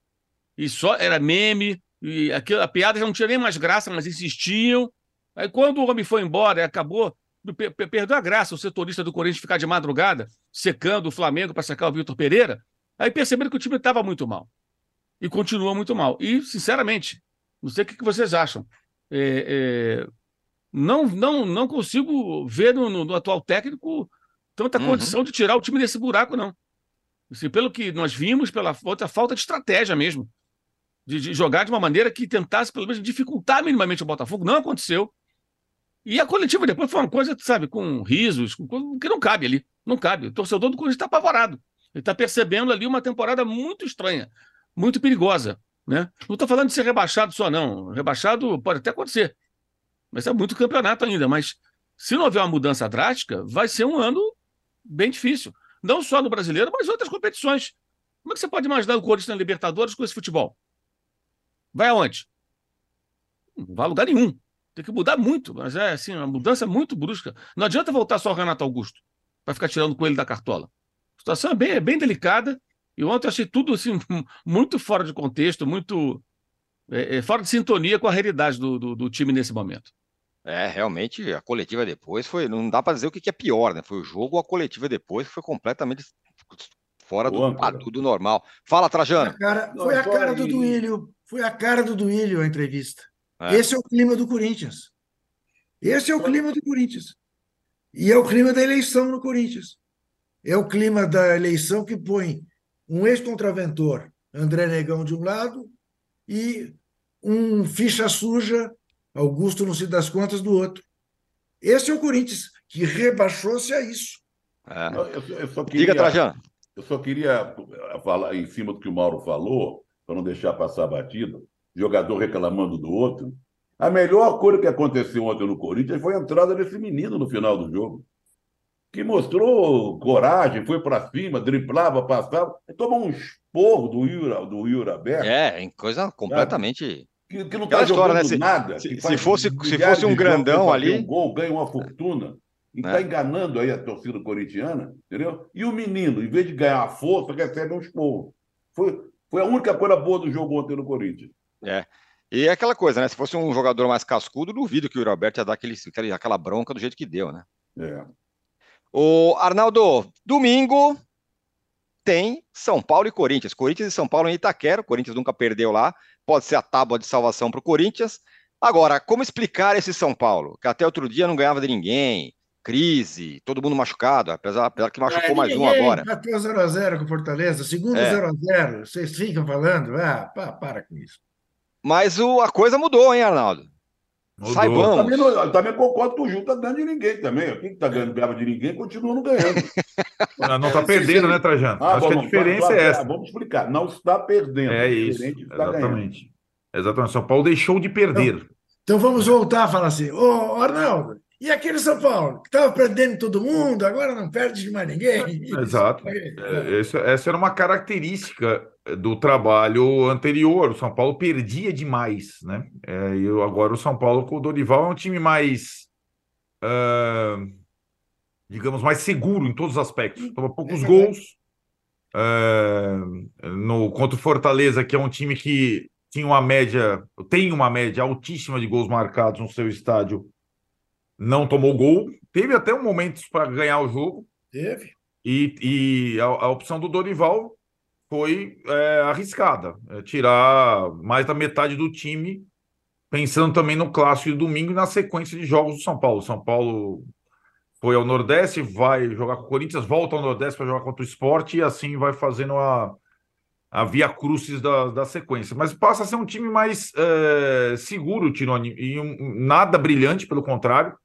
E só era meme, e aquilo, a piada já não tinha nem mais graça, mas insistiam. Aí quando o homem foi embora e acabou perdeu a graça o setorista do Corinthians ficar de madrugada secando o Flamengo para sacar o Vitor Pereira. Aí perceberam que o time estava muito mal. E continua muito mal. E, sinceramente, não sei o que vocês acham. É, é, não, não, não consigo ver no, no, no atual técnico tanta uhum. condição de tirar o time desse buraco, não. Assim, pelo que nós vimos, pela outra falta de estratégia mesmo. De, de, jogar de uma maneira que tentasse, pelo menos, dificultar minimamente o Botafogo. Não aconteceu. E a coletiva depois foi uma coisa, sabe, com risos, com, que não cabe ali. Não cabe. O torcedor do Corinthians está apavorado. Ele está percebendo ali uma temporada muito estranha, muito perigosa. Né? Não estou falando de ser rebaixado só, não. Rebaixado pode até acontecer. Mas é muito campeonato ainda. Mas se não houver uma mudança drástica, vai ser um ano bem difícil. Não só no brasileiro, mas outras competições. Como é que você pode imaginar o Corinthians na Libertadores com esse futebol? Vai aonde? Não vai a lugar nenhum. Tem que mudar muito, mas é assim, uma mudança muito brusca. Não adianta voltar só o Renato Augusto para ficar tirando o coelho da cartola. A situação é bem, é bem delicada. E ontem eu achei tudo assim, muito fora de contexto, muito é, é, fora de sintonia com a realidade do, do, do, time nesse momento. É, realmente, a coletiva depois foi. Não dá para dizer o que, que, é pior, né? Foi o jogo ou a coletiva depois que foi completamente fora do, ah, tudo normal. Fala, Trajano. Foi a cara, foi a cara do Duílio. Foi a cara do Duílio a entrevista. É. Esse é o clima do Corinthians. Esse é o clima do Corinthians. E é o clima da eleição no Corinthians. É o clima da eleição que põe um ex-contraventor, André Negão, de um lado, e um ficha suja, Augusto não se das contas, do outro. Esse é o Corinthians, que rebaixou-se a isso. É. Eu, eu, só queria, Diga, Trajano. Eu só queria falar em cima do que o Mauro falou, para não deixar passar batido jogador reclamando do outro. A melhor coisa que aconteceu ontem no Corinthians foi a entrada desse menino no final do jogo. Que mostrou coragem, foi para cima, driblava, passava, tomou um esporro do Yura, do Yura Aberto. É, em coisa completamente. Que, que não está jogando né? se, nada. Se, se fosse, se fosse um grandão ali. Um gol, ganha uma fortuna. E está é. enganando aí a torcida corintiana, entendeu? E o menino, em vez de ganhar a força, recebe um esporro. Foi, foi a única coisa boa do jogo ontem no Corinthians. É. E é aquela coisa, né? Se fosse um jogador mais cascudo, duvido que o Roberto ia dar aquele, aquela bronca do jeito que deu, né? É. O Arnaldo, domingo tem São Paulo e Corinthians. Corinthians e São Paulo em Itaquera. O Corinthians nunca perdeu lá. Pode ser a tábua de salvação para o Corinthians. Agora, como explicar esse São Paulo? Que até outro dia não ganhava de ninguém. Crise, todo mundo machucado, apesar, apesar que machucou é, mais um agora. Bateu 0x0 com o Fortaleza, segundo 0x0. É. Vocês ficam falando, ah, pá, para com isso. Mas o, a coisa mudou, hein, Arnaldo? Mudou. Saibamos. Também, não, também concordo que o Ju tá ganhando de ninguém também. Quem está ganhando ganhava de ninguém continua não ganhando. não, não tá perdendo, né, Trajano? Ah, Acho bom, que a diferença é essa. Vamos explicar. Não está perdendo. É isso. Exatamente. Ganhando. Exatamente. São Paulo deixou de perder. Então, então vamos voltar a falar assim. Ô, Arnaldo, e aquele São Paulo, que estava perdendo todo mundo, agora não perde de mais ninguém. Exato. É, essa, essa era uma característica do trabalho anterior. O São Paulo perdia demais, né? É, e agora o São Paulo com o Dorival é um time mais, uh, digamos, mais seguro em todos os aspectos. Toma poucos é gols. Uh, no contra o Fortaleza, que é um time que tinha uma média, tem uma média altíssima de gols marcados no seu estádio não tomou gol. Teve até um momento para ganhar o jogo. Teve. E, e a, a opção do Dorival foi é, arriscada é, tirar mais da metade do time, pensando também no clássico de domingo e na sequência de jogos do São Paulo. São Paulo foi ao Nordeste, vai jogar com o Corinthians, volta ao Nordeste para jogar contra o esporte e assim vai fazendo a, a via crucis da, da sequência. Mas passa a ser um time mais é, seguro, Tironi, e um, nada brilhante, pelo contrário.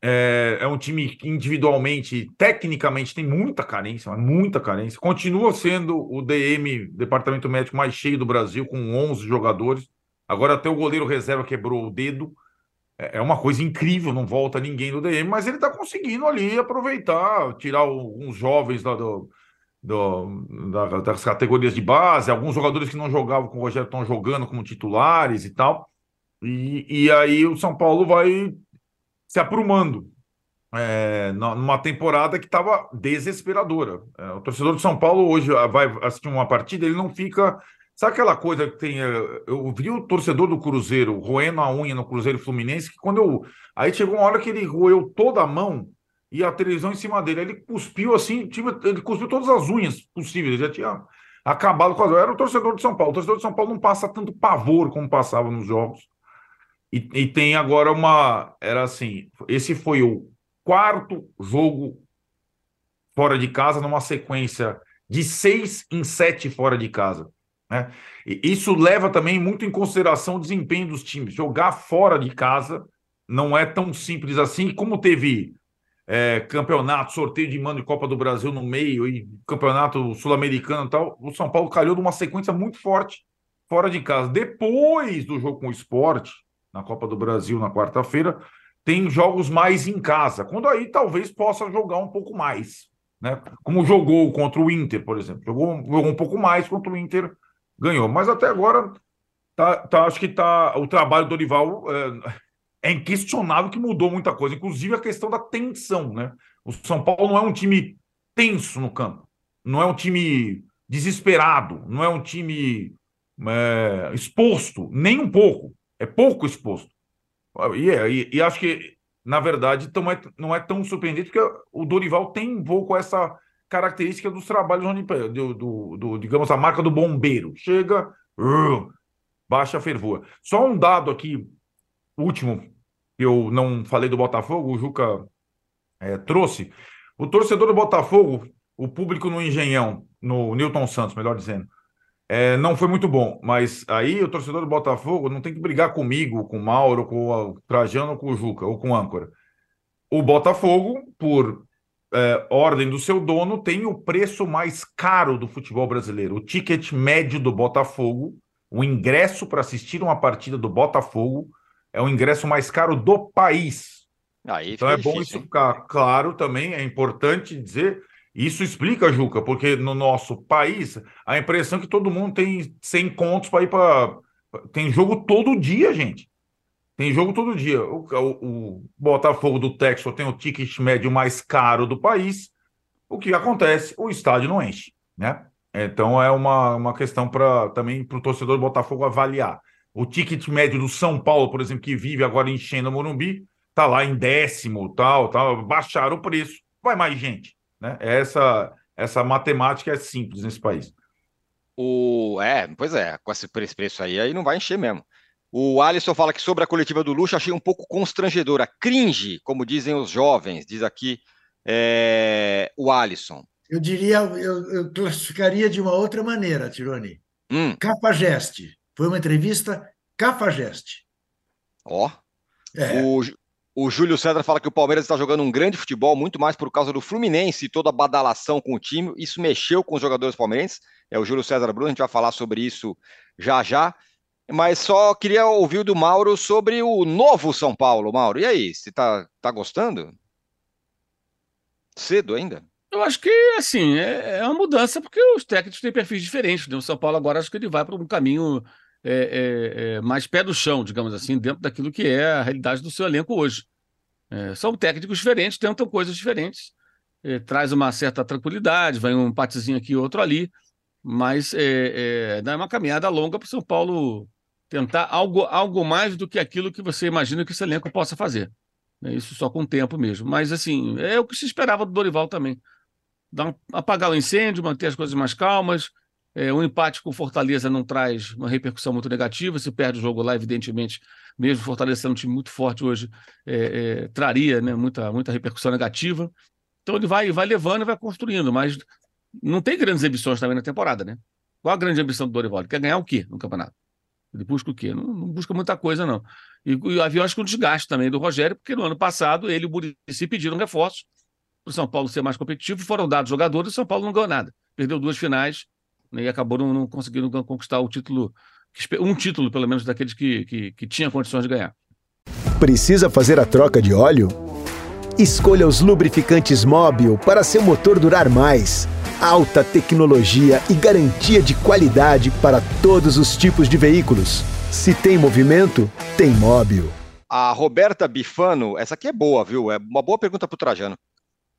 É, é, um time que individualmente, tecnicamente, tem muita carência, muita carência. Continua sendo o DM, departamento médico mais cheio do Brasil, com 11 jogadores. Agora até o goleiro reserva quebrou o dedo. É, é uma coisa incrível, não volta ninguém do DM, mas ele está conseguindo ali aproveitar, tirar alguns jovens lá do, do, da, das categorias de base, alguns jogadores que não jogavam com o Rogério estão jogando como titulares e tal. E, e aí o São Paulo vai se aprumando é, numa temporada que estava desesperadora. É, o torcedor de São Paulo hoje vai assistir uma partida, ele não fica. Sabe aquela coisa que tem. É, eu vi o torcedor do Cruzeiro roendo a unha no Cruzeiro Fluminense, que quando eu. Aí chegou uma hora que ele roeu toda a mão e a televisão em cima dele. Ele cuspiu assim, ele cuspiu todas as unhas possíveis, ele já tinha acabado com as. Era o torcedor de São Paulo. O torcedor de São Paulo não passa tanto pavor como passava nos jogos. E, e tem agora uma. Era assim: esse foi o quarto jogo fora de casa numa sequência de seis em sete fora de casa. Né? E isso leva também muito em consideração o desempenho dos times. Jogar fora de casa não é tão simples assim. Como teve é, campeonato, sorteio de mando de Copa do Brasil no meio e campeonato sul-americano e tal, o São Paulo calhou numa sequência muito forte fora de casa. Depois do jogo com o esporte, na Copa do Brasil na quarta-feira, tem jogos mais em casa, quando aí talvez possa jogar um pouco mais, né? Como jogou contra o Inter, por exemplo. Jogou, jogou um pouco mais contra o Inter, ganhou. Mas até agora, tá, tá, acho que tá, o trabalho do Dorival é, é inquestionável que mudou muita coisa, inclusive a questão da tensão, né? O São Paulo não é um time tenso no campo, não é um time desesperado, não é um time é, exposto, nem um pouco, é pouco exposto. E, é, e, e, acho que, na verdade, não é, não é tão surpreendente, porque o Dorival tem um pouco essa característica dos trabalhos do, do, do digamos, a marca do bombeiro. Chega, uh, baixa a fervura. Só um dado aqui, último, que eu não falei do Botafogo, o Juca é, trouxe. O torcedor do Botafogo, o público no Engenhão, no Newton Santos, melhor dizendo, é, não foi muito bom, mas aí o torcedor do Botafogo não tem que brigar comigo, com o Mauro, com o Trajano, com o Juca ou com o Âncora. O Botafogo, por é, ordem do seu dono, tem o preço mais caro do futebol brasileiro. O ticket médio do Botafogo, o ingresso para assistir uma partida do Botafogo, é o ingresso mais caro do país. Aí então é bom difícil, isso ficar claro também, é importante dizer isso explica, Juca, porque no nosso país a impressão é que todo mundo tem 100 contos para ir para. Tem jogo todo dia, gente. Tem jogo todo dia. O, o, o Botafogo do Texas tem o ticket médio mais caro do país. O que acontece? O estádio não enche, né? Então é uma, uma questão para também para o torcedor do Botafogo avaliar. O ticket médio do São Paulo, por exemplo, que vive agora enchendo o Morumbi, tá lá em décimo, tal, tal. Baixaram o preço, vai mais gente. Né? Essa, essa matemática é simples nesse país. O, é, pois é, com esse preço aí, aí não vai encher mesmo. O Alisson fala que sobre a coletiva do Luxo achei um pouco constrangedora, cringe, como dizem os jovens, diz aqui é, o Alisson. Eu diria, eu, eu, classificaria de uma outra maneira, Tironi. Hum. Cafajeste. Foi uma entrevista cafajeste. Ó. É. O, o Júlio César fala que o Palmeiras está jogando um grande futebol, muito mais por causa do Fluminense e toda a badalação com o time. Isso mexeu com os jogadores palmeirenses. É o Júlio César Bruno, a gente vai falar sobre isso já já. Mas só queria ouvir do Mauro sobre o novo São Paulo. Mauro, e aí? Você tá, tá gostando? Cedo ainda? Eu acho que, assim, é, é uma mudança porque os técnicos têm perfis diferentes. Né? O São Paulo agora acho que ele vai para um caminho é, é, é, mais pé do chão, digamos assim, dentro daquilo que é a realidade do seu elenco hoje. É, são técnicos diferentes, tentam coisas diferentes, é, traz uma certa tranquilidade, vai um empatezinho aqui outro ali, mas é, é uma caminhada longa para o São Paulo tentar algo, algo mais do que aquilo que você imagina que esse elenco possa fazer. É isso só com o tempo mesmo. Mas, assim, é o que se esperava do Dorival também. Um, apagar o incêndio, manter as coisas mais calmas, é, um empate com Fortaleza não traz uma repercussão muito negativa. Se perde o jogo lá, evidentemente, mesmo Fortaleza sendo um time muito forte hoje, é, é, traria né, muita, muita repercussão negativa. Então ele vai, vai levando e vai construindo, mas não tem grandes ambições também na temporada, né? Qual a grande ambição do Dorival? Ele quer ganhar o quê no campeonato? Ele busca o quê? Não, não busca muita coisa, não. E, e havia, acho que, um desgaste também do Rogério, porque no ano passado ele e o Murici pediram reforços para o São Paulo ser mais competitivo, foram dados jogadores e o São Paulo não ganhou nada. Perdeu duas finais né, e acabou não, não, conseguindo conquistar o título, um título, pelo menos, daqueles que, que, que tinha condições de ganhar. Precisa fazer a troca de óleo? Escolha os lubrificantes Móbil para seu motor durar mais. alta tecnologia e garantia de qualidade para todos os tipos de veículos. Se tem movimento, tem móvel. A Roberta Bifano, essa aqui é boa, viu? É uma boa pergunta para o Trajano.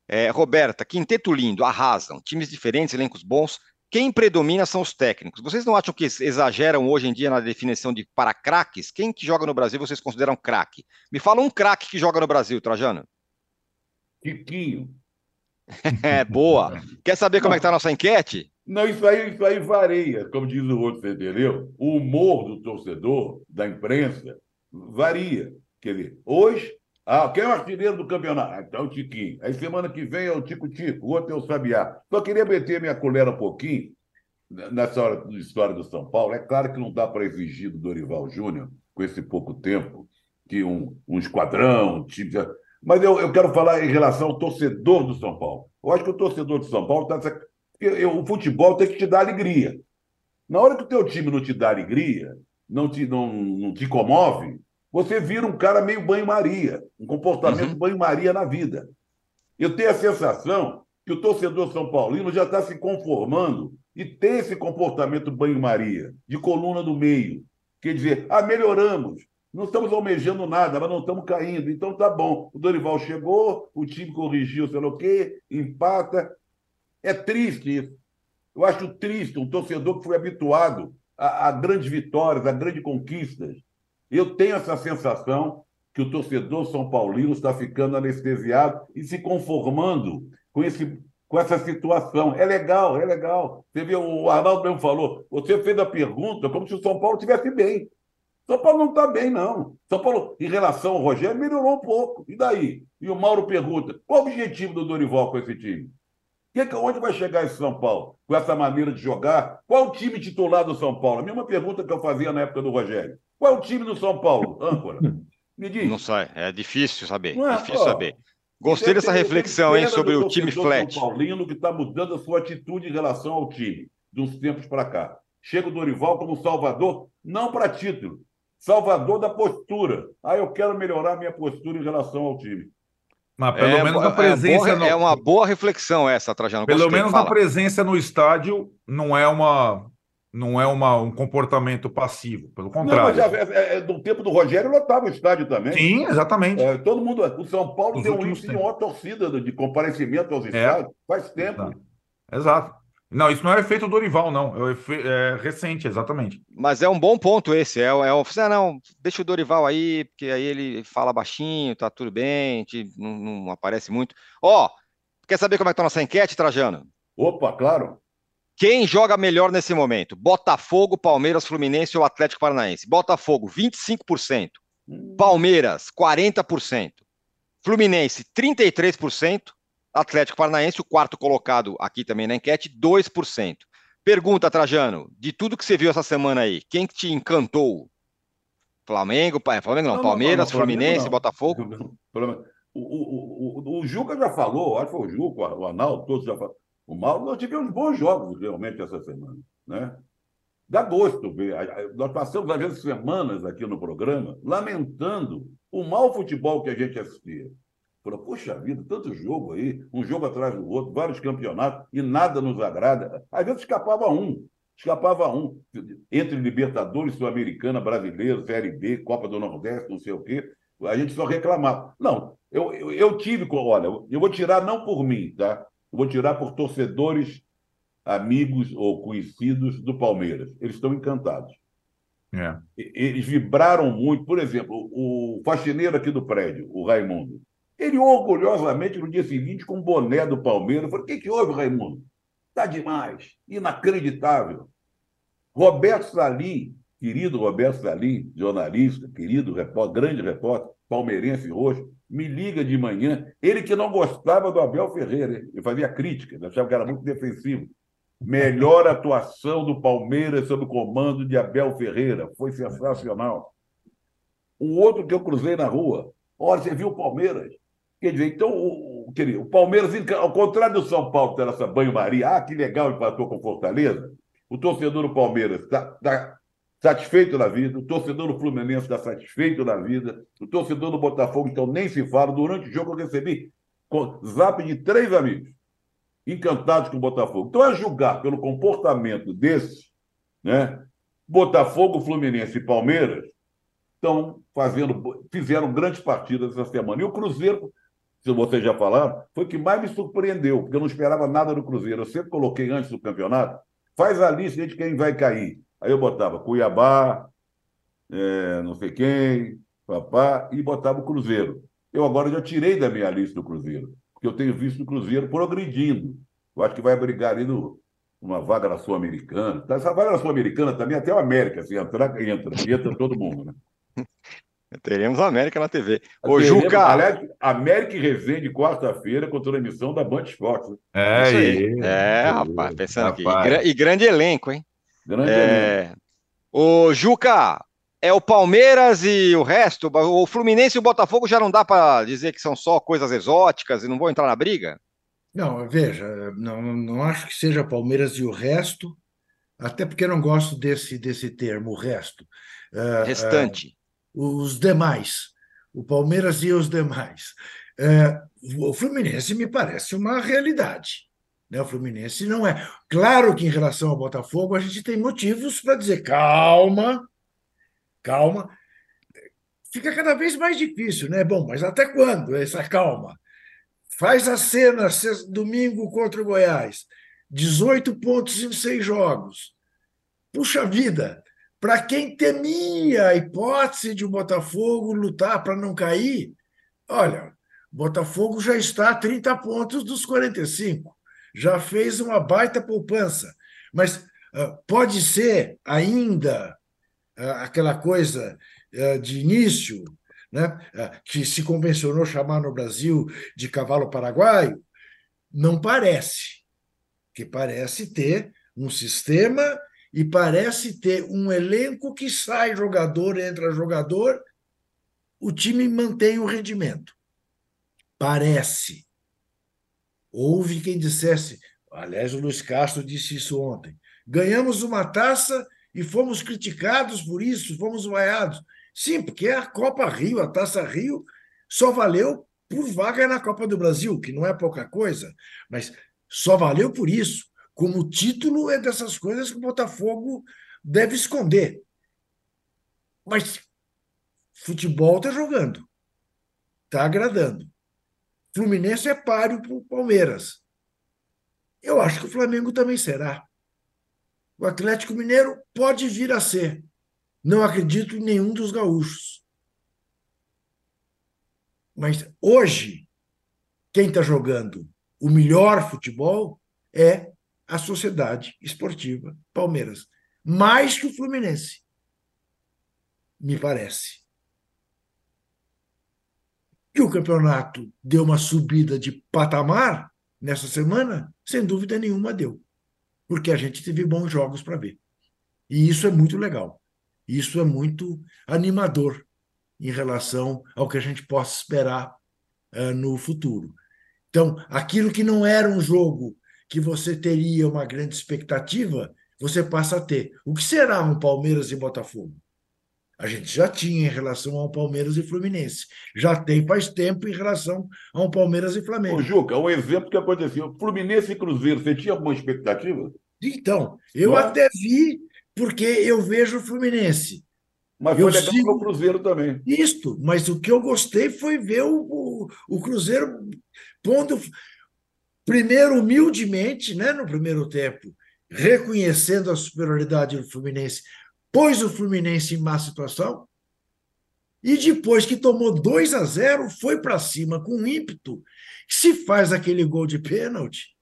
É, Roberta, quinteto lindo, arrasam, times diferentes, elencos bons. Quem predomina são os técnicos. Vocês não acham que exageram hoje em dia na definição de para craques? Quem que joga no Brasil vocês consideram craque? Me fala um craque que joga no Brasil, Trajano. Tiquinho. é, boa. Quer saber como é que tá a nossa enquete? Não, isso aí, isso aí varia, como diz o outro, você entendeu? O humor do torcedor, da imprensa, varia. Quer dizer, hoje, ah, quem é o artilheiro do campeonato? Ah, então é o Tiquinho. Aí semana que vem é o Tico Tico, o outro é o Sabiá. Só queria meter minha colher um pouquinho nessa hora história do São Paulo. É claro que não dá para exigir do Dorival Júnior, com esse pouco tempo, que um, um esquadrão, um time. Mas eu, eu quero falar em relação ao torcedor do São Paulo. Eu acho que o torcedor do São Paulo está. O futebol tem que te dar alegria. Na hora que o teu time não te dá alegria, não te, não, não te comove, você vira um cara meio banho-maria, um comportamento uhum. banho-maria na vida. Eu tenho a sensação que o torcedor São Paulino já está se conformando e tem esse comportamento banho-maria, de coluna do meio. Quer dizer, ah, melhoramos. Não estamos almejando nada, mas não estamos caindo. Então tá bom. O Dorival chegou, o time corrigiu, sei lá o quê, empata. É triste isso. Eu acho triste um torcedor que foi habituado a, a grandes vitórias, a grandes conquistas. Eu tenho essa sensação que o torcedor São Paulino está ficando anestesiado e se conformando com, esse, com essa situação. É legal, é legal. Você viu, o Arnaldo mesmo falou, você fez a pergunta como se o São Paulo estivesse bem. São Paulo não está bem, não. São Paulo, em relação ao Rogério, melhorou um pouco. E daí? E o Mauro pergunta: qual o objetivo do Dorival com esse time? Que, onde vai chegar esse São Paulo? Com essa maneira de jogar? Qual o time titular do São Paulo? A mesma pergunta que eu fazia na época do Rogério. Qual é o time do São Paulo, âncora? Me diz. Não sei, é difícil saber. É, difícil ó, saber. Gostei dessa reflexão, hein, sobre o time flat. São Paulino que está mudando a sua atitude em relação ao time, de uns tempos para cá. Chega o Dorival como salvador, não para título, salvador da postura. Ah, eu quero melhorar minha postura em relação ao time. Mas pelo é, menos a presença. É, no... é, uma boa reflexão essa, Trajano. Pelo Gostei, menos fala. a presença no estádio não é uma. Não é uma, um comportamento passivo, pelo contrário. Não, mas já, é, é, no tempo do Rogério lotava o estádio também. Sim, exatamente. É, todo mundo. O São Paulo Nos tem um índice de maior torcida de comparecimento aos é. estádios. Faz tempo. Exato. Exato. Não, isso não é efeito Dorival, não. É, efe... é, recente, exatamente. Mas é um bom ponto esse. É, é um... ah, não, deixa o Dorival aí, porque aí ele fala baixinho, tá tudo bem, não, não aparece muito. Ó, oh, quer saber como é que tá a nossa enquete, Trajano? Opa, claro. Quem joga melhor nesse momento? Botafogo, Palmeiras, Fluminense ou Atlético Paranaense? Botafogo, 25%. Hum. Palmeiras, 40%. Fluminense, 33%. Atlético Paranaense, o quarto colocado aqui também na enquete, 2%. Pergunta, Trajano, de tudo que você viu essa semana aí, quem que te encantou? Flamengo, Flamengo não, não Palmeiras, não, não, Fluminense, não. Botafogo? O, o, o, o, Juca já falou, acho que foi o Juca, o Arnaldo, todos já falaram. O Mauro, nós tivemos bons jogos realmente essa semana. Né? Dá gosto ver. Nós passamos, às vezes, semanas aqui no programa lamentando o mau futebol que a gente assistia. Falou, puxa vida, tanto jogo aí, um jogo atrás do outro, vários campeonatos, e nada nos agrada. Às vezes escapava um, escapava um. Entre Libertadores, Sul-Americana, Brasileiro, Série B, Copa do Nordeste, não sei o quê, a gente só reclamava. Não, eu, eu, eu tive, olha, eu vou tirar não por mim, tá? Eu vou tirar por torcedores, amigos ou conhecidos do Palmeiras. Eles estão encantados. É. Eles vibraram muito. Por exemplo, o faxineiro aqui do prédio, o Raimundo, ele orgulhosamente, no dia seguinte, com o boné do Palmeiras, falou: o que, que houve, Raimundo? Está demais, inacreditável. Roberto Salim, querido Roberto Salim, jornalista, querido repórter, grande repórter, palmeirense roxo, me liga de manhã, ele que não gostava do Abel Ferreira, ele fazia crítica, achava que era muito defensivo. Melhor atuação do Palmeiras sob o comando de Abel Ferreira, foi sensacional. Um outro que eu cruzei na rua, olha, você viu o Palmeiras? Quer dizer, então, o, o Palmeiras, ao contrário do São Paulo, ter essa banho-maria, ah, que legal, empatou com Fortaleza, o torcedor do Palmeiras está tá satisfeito na vida, o torcedor do Fluminense está satisfeito na vida, o torcedor do Botafogo, então, nem se fala. Durante o jogo eu recebi zap de três amigos. encantados com o Botafogo. Então, a julgar pelo comportamento desse, né, Botafogo, Fluminense e Palmeiras estão fazendo, fizeram grandes partidas essa semana. E o Cruzeiro, se vocês já falaram, foi o que mais me surpreendeu, porque eu não esperava nada do Cruzeiro. Eu sempre coloquei antes do campeonato, faz a lista de quem vai cair. Aí eu botava Cuiabá, é, não sei quem, papá, e botava o Cruzeiro. Eu agora já tirei da minha lista do Cruzeiro, porque eu tenho visto o Cruzeiro progredindo. Eu acho que vai brigar ali no, numa vaga na Sul-Americana. Tá, essa vaga na Sul-Americana também, até o América, se entrar, entra, entra todo mundo, né? Teremos a América na TV. Ô, Teremos, Juca. Aliás, América e Resende, quarta-feira, com transmissão da Band Esportes. É, Isso aí. É, rapaz, pensando rapaz. aqui. E, grande elenco, hein? Grande é... elenco. Ô, Juca, é o Palmeiras e o resto? O Fluminense e o Botafogo já não dá para dizer que são só coisas exóticas e não vão entrar na briga? Não, veja, não, não acho que seja Palmeiras e o resto, até porque não gosto desse, desse termo, o resto. Uh, Restante. Uh, os demais. O Palmeiras e os demais. Uh, o Fluminense me parece uma realidade. Né? O Fluminense não é. Claro que em relação ao Botafogo, a gente tem motivos para dizer calma, calma. Fica cada vez mais difícil, né? Bom, mas até quando essa calma? Faz a cena domingo contra o Goiás. 18 pontos em seis jogos. Puxa vida, para quem temia a hipótese de o Botafogo lutar para não cair, olha, Botafogo já está a 30 pontos dos 45, já fez uma baita poupança, mas uh, pode ser ainda uh, aquela coisa uh, de início, né, que se convencionou chamar no Brasil de cavalo paraguaio, não parece, que parece ter um sistema e parece ter um elenco que sai jogador, entra jogador, o time mantém o rendimento. Parece. Houve quem dissesse, aliás, o Luiz Castro disse isso ontem. Ganhamos uma taça e fomos criticados por isso, fomos vaiados. Sim, porque a Copa Rio, a Taça Rio, só valeu por vaga na Copa do Brasil, que não é pouca coisa, mas só valeu por isso como título é dessas coisas que o Botafogo deve esconder. Mas futebol está jogando, está agradando. Fluminense é páreo para o Palmeiras. Eu acho que o Flamengo também será. O Atlético Mineiro pode vir a ser. Não acredito em nenhum dos gaúchos. Mas hoje, quem está jogando o melhor futebol é a Sociedade Esportiva Palmeiras. Mais que o Fluminense, me parece. Que o campeonato deu uma subida de patamar nessa semana, sem dúvida nenhuma deu. Porque a gente teve bons jogos para ver. E isso é muito legal. Isso é muito animador em relação ao que a gente possa esperar uh, no futuro. Então, aquilo que não era um jogo que você teria uma grande expectativa, você passa a ter. O que será um Palmeiras e Botafogo? A gente já tinha em relação ao Palmeiras e Fluminense. Já tem faz tempo em relação ao Palmeiras e Flamengo. Ô, Juca, um exemplo que aconteceu. Fluminense e Cruzeiro, você tinha alguma expectativa? Então, eu até vi, porque eu vejo o Fluminense. Mas foi eu legal sigo... o Cruzeiro também. Isto, mas o que eu gostei foi ver o, o, o Cruzeiro pondo primeiro humildemente, né, no primeiro tempo, reconhecendo a superioridade do Fluminense, pôs o Fluminense em má situação, e depois que tomou 2 a 0, foi para cima com ímpeto. Se faz aquele gol de pênalti,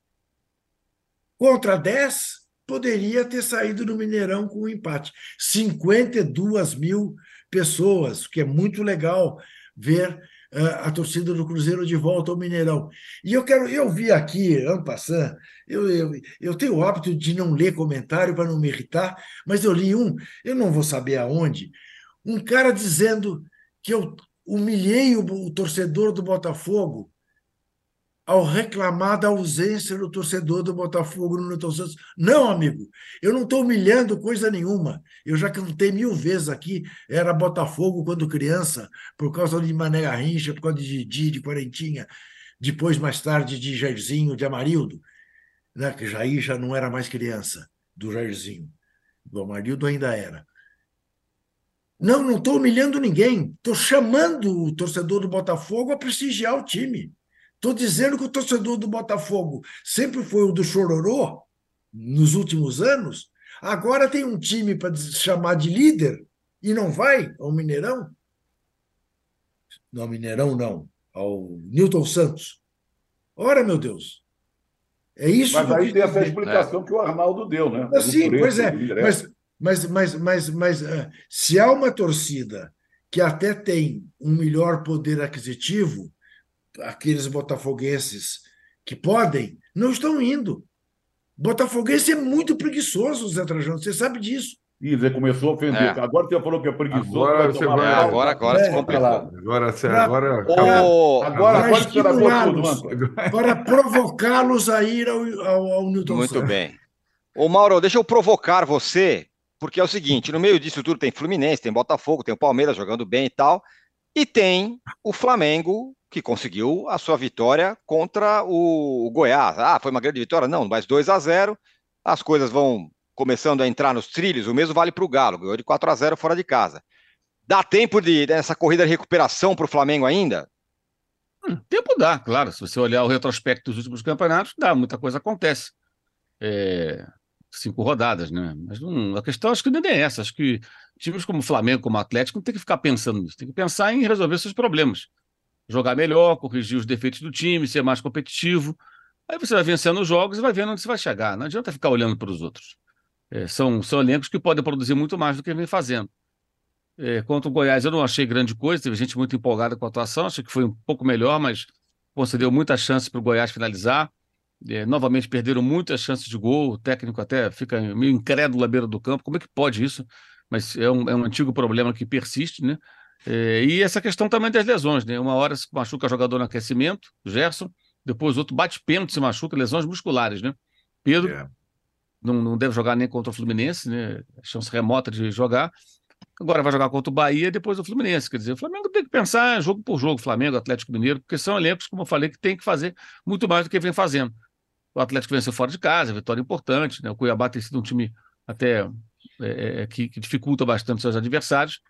contra 10, poderia ter saído no Mineirão com um empate. 52 mil pessoas, que é muito legal ver a torcida do Cruzeiro de volta ao Mineirão. E eu quero, eu vi aqui, ano passando, eu, eu, eu tenho o hábito de não ler comentário para não me irritar, mas eu li um, eu não vou saber aonde, um cara dizendo que eu humilhei o, o torcedor do Botafogo ao reclamar da ausência do torcedor do Botafogo no Newton Santos. Não, amigo, eu não estou humilhando coisa nenhuma. Eu já cantei mil vezes aqui, era Botafogo quando criança, por causa de Mané Garrincha, por causa de Didi, de Quarentinha, depois, mais tarde, de Jairzinho, de Amarildo. né, que Jair já não era mais criança, do Jairzinho. Do Amarildo ainda era. Não, não estou humilhando ninguém. Estou chamando o torcedor do Botafogo a prestigiar o time. Estou dizendo que o torcedor do Botafogo sempre foi o do Chororô nos últimos anos. Agora tem um time para chamar de líder e não vai ao Mineirão. Não, Mineirão não, ao Newton Santos. Ora, meu Deus. É isso Mas aí que tem essa explicação é. que o Arnaldo deu, né? Sim, pois é. Mas, mas, mas, mas, mas uh, se há uma torcida que até tem um melhor poder aquisitivo, aqueles botafoguenses que podem, não estão indo. Botafoguense é muito preguiçoso, Zé Trajano, você sabe disso. Ih, Zé começou a ofender. É. Agora você falou que é preguiçoso. Agora, você vai... agora, agora é. Agora, você, agora, oh, agora, agora estimulá-los, para provocá-los a ir ao, ao, ao Newton Muito Santos. bem. Ô, Mauro, deixa eu provocar você, porque é o seguinte: no meio disso tudo tem Fluminense, tem Botafogo, tem o Palmeiras jogando bem e tal, e tem o Flamengo que conseguiu a sua vitória contra o Goiás. Ah, foi uma grande vitória? Não, mas 2 a 0 as coisas vão começando a entrar nos trilhos, o mesmo vale para o Galo, ganhou de 4 a 0 fora de casa. Dá tempo de dessa corrida de recuperação para o Flamengo ainda? Hum, tempo dá, claro. Se você olhar o retrospecto dos últimos campeonatos, dá, muita coisa acontece. É, cinco rodadas, né? Mas não, a questão acho que nem é essa. Acho que times como o Flamengo, como o Atlético, não tem que ficar pensando nisso, tem que pensar em resolver seus problemas jogar melhor, corrigir os defeitos do time, ser mais competitivo. Aí você vai vencendo os jogos e vai vendo onde você vai chegar. Não adianta ficar olhando para os outros. É, são, são elencos que podem produzir muito mais do que vem fazendo. É, quanto o Goiás, eu não achei grande coisa, teve gente muito empolgada com a atuação, achei que foi um pouco melhor, mas concedeu muita chance para o Goiás finalizar. É, novamente perderam muitas chances de gol, o técnico até fica meio incrédulo à beira do campo. Como é que pode isso? Mas é um, é um antigo problema que persiste, né? É, e essa questão também das lesões, né? Uma hora se machuca jogador no aquecimento, Gerson, depois outro bate pênalti, se machuca, lesões musculares, né? Pedro yeah. não, não deve jogar nem contra o Fluminense, né? Chance remota de jogar. Agora vai jogar contra o Bahia depois o Fluminense. Quer dizer, o Flamengo tem que pensar jogo por jogo, Flamengo, Atlético Mineiro, porque são elencos, como eu falei, que tem que fazer muito mais do que vem fazendo. O Atlético venceu fora de casa, vitória importante, né? O Cuiabá tem sido um time até é, é que, que dificulta bastante seus adversários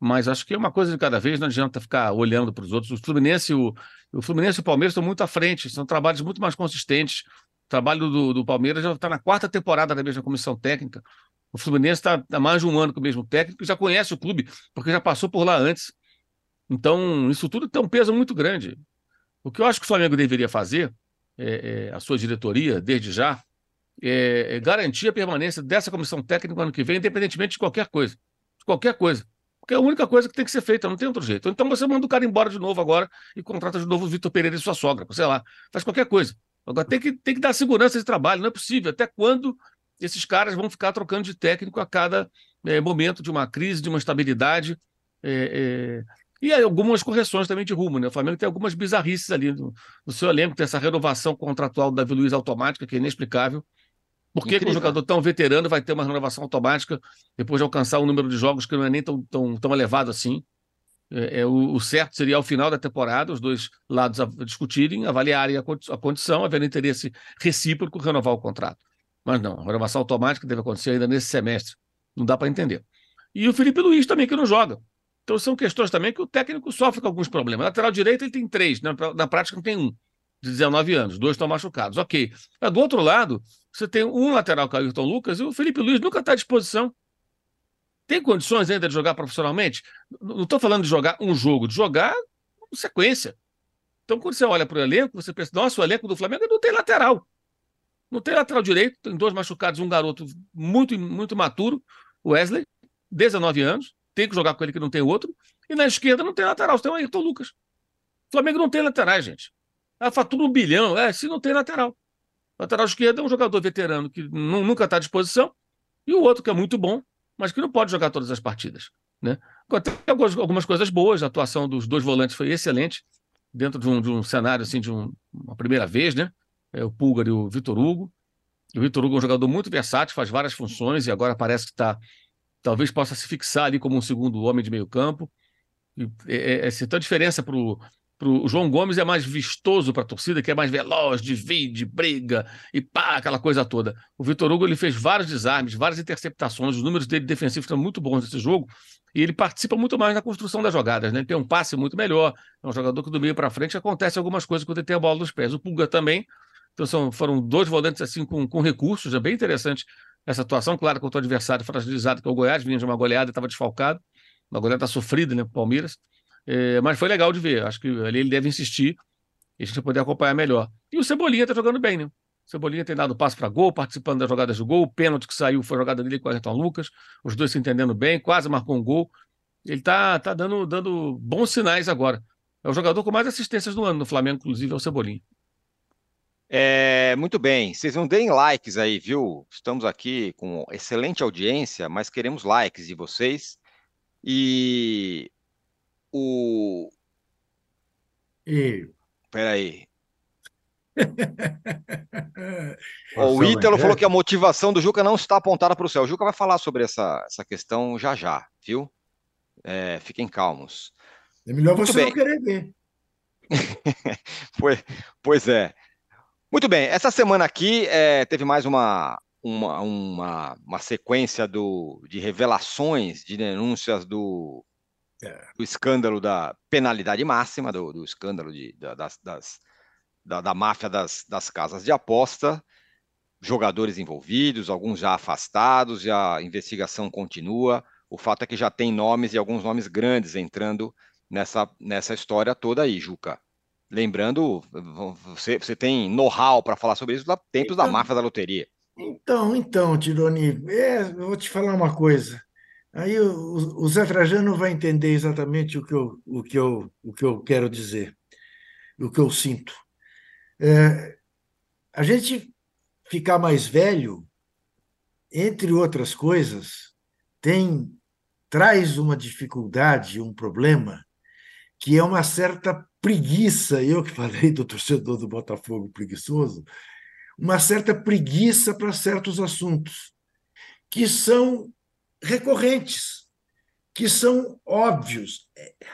mas acho que é uma coisa de cada vez, não adianta ficar olhando para os outros. O Fluminense, o, o Fluminense e o Palmeiras estão muito à frente, são trabalhos muito mais consistentes. O trabalho do, do Palmeiras já está na quarta temporada da mesma comissão técnica. O Fluminense está há mais de um ano com o mesmo técnico já conhece o clube, porque já passou por lá antes. Então, isso tudo tem um peso muito grande. O que eu acho que o Flamengo deveria fazer, é, é, a sua diretoria, desde já, é, é garantir a permanência dessa comissão técnica no ano que vem, independentemente de qualquer coisa. De qualquer coisa. Porque é a única coisa que tem que ser feita, não tem outro jeito. Então você manda o cara embora de novo agora e contrata de novo o Vitor Pereira e sua sogra, sei lá, faz qualquer coisa. Agora tem que, tem que dar segurança de trabalho, não é possível. Até quando esses caras vão ficar trocando de técnico a cada é, momento de uma crise, de uma estabilidade. É, é, e algumas correções também de rumo, né? O Flamengo tem algumas bizarrices ali no, no seu elenco, tem essa renovação contratual do Davi Luiz automática, que é inexplicável. Por que, um jogador tão veterano vai ter uma renovação automática depois de alcançar um número de jogos que não é nem tão, tão, tão elevado assim? É, é o, o, certo seria ao final da temporada os dois lados discutirem, avaliarem a, a condição, havendo interesse recíproco, renovar o contrato. Mas não, a renovação automática deve acontecer ainda nesse semestre. Não dá para entender. E o Felipe Luiz também, que não joga. Então são questões também que o técnico sofre com alguns problemas. Lateral direito ele tem três, na, na prática não tem um de 19 anos, dois estão machucados. Ok. Mas do outro lado, você tem um lateral, que é o Ayrton Lucas, e o Felipe Luiz nunca está à disposição. Tem condições ainda de jogar profissionalmente? Não estou falando de jogar um jogo, de jogar sequência. Então, quando você olha para o elenco, você pensa, nossa, o elenco do Flamengo não tem lateral. Não tem lateral direito, tem dois machucados, um garoto muito, muito maturo, Wesley, 19 anos, tem que jogar com ele que não tem outro, e na esquerda não tem lateral, você tem o Ayrton Lucas. O Flamengo não tem laterais, gente. Ah, fatura um bilhão. É, se não tem lateral. Lateral esquerdo é um jogador veterano que nunca está à disposição, e o outro que é muito bom, mas que não pode jogar todas as partidas. Né? Tem algumas, algumas coisas boas, a atuação dos dois volantes foi excelente, dentro de um, de um cenário assim, de um, uma primeira vez, né? É, o Pulgar e o Vitor Hugo. O Vitor Hugo é um jogador muito versátil, faz várias funções e agora parece que está. Talvez possa se fixar ali como um segundo homem de meio campo. E, é, é, é, é a diferença para o pro o João Gomes é mais vistoso para a torcida, que é mais veloz, divide, briga e pá, aquela coisa toda. O Vitor Hugo ele fez vários desarmes, várias interceptações, os números dele defensivos estão muito bons nesse jogo e ele participa muito mais na construção das jogadas, né? Ele tem um passe muito melhor, é um jogador que do meio para frente acontece algumas coisas quando ele tem a bola nos pés. O Pulga também. Então são, foram dois volantes assim com, com recursos, é bem interessante essa atuação, claro, contra o adversário fragilizado, que é o Goiás, vinha de uma goleada, estava desfalcado, uma goleada sofrida, né, Palmeiras. É, mas foi legal de ver. Acho que ali ele deve insistir e a gente vai poder acompanhar melhor. E o Cebolinha está jogando bem, né? O Cebolinha tem dado passo para gol, participando das jogadas de gol. O pênalti que saiu foi jogada dele com o Ayrton Lucas. Os dois se entendendo bem, quase marcou um gol. Ele está tá dando, dando bons sinais agora. É o jogador com mais assistências no ano no Flamengo, inclusive, é o Cebolinha. É, muito bem, vocês não deem likes aí, viu? Estamos aqui com excelente audiência, mas queremos likes de vocês. E o. E... Peraí. o Ítalo falou que a motivação do Juca não está apontada para o céu. O Juca vai falar sobre essa, essa questão já já, viu? É, fiquem calmos. É melhor Muito você bem. não querer ver. pois, pois é. Muito bem, essa semana aqui é, teve mais uma, uma, uma, uma sequência do, de revelações, de denúncias do, é. do escândalo da penalidade máxima, do, do escândalo de, da, das, das, da, da máfia das, das casas de aposta, jogadores envolvidos, alguns já afastados, já a investigação continua. O fato é que já tem nomes e alguns nomes grandes entrando nessa, nessa história toda aí, Juca. Lembrando, você, você tem know-how para falar sobre isso da tempos então, da máfia da loteria. Então, então, Tironi, é, eu vou te falar uma coisa. Aí o, o Zé Trajano vai entender exatamente o que eu, o que eu, o que eu quero dizer, o que eu sinto. É, a gente ficar mais velho, entre outras coisas, tem traz uma dificuldade, um problema, que é uma certa preguiça, eu que falei do torcedor do Botafogo preguiçoso, uma certa preguiça para certos assuntos que são recorrentes, que são óbvios.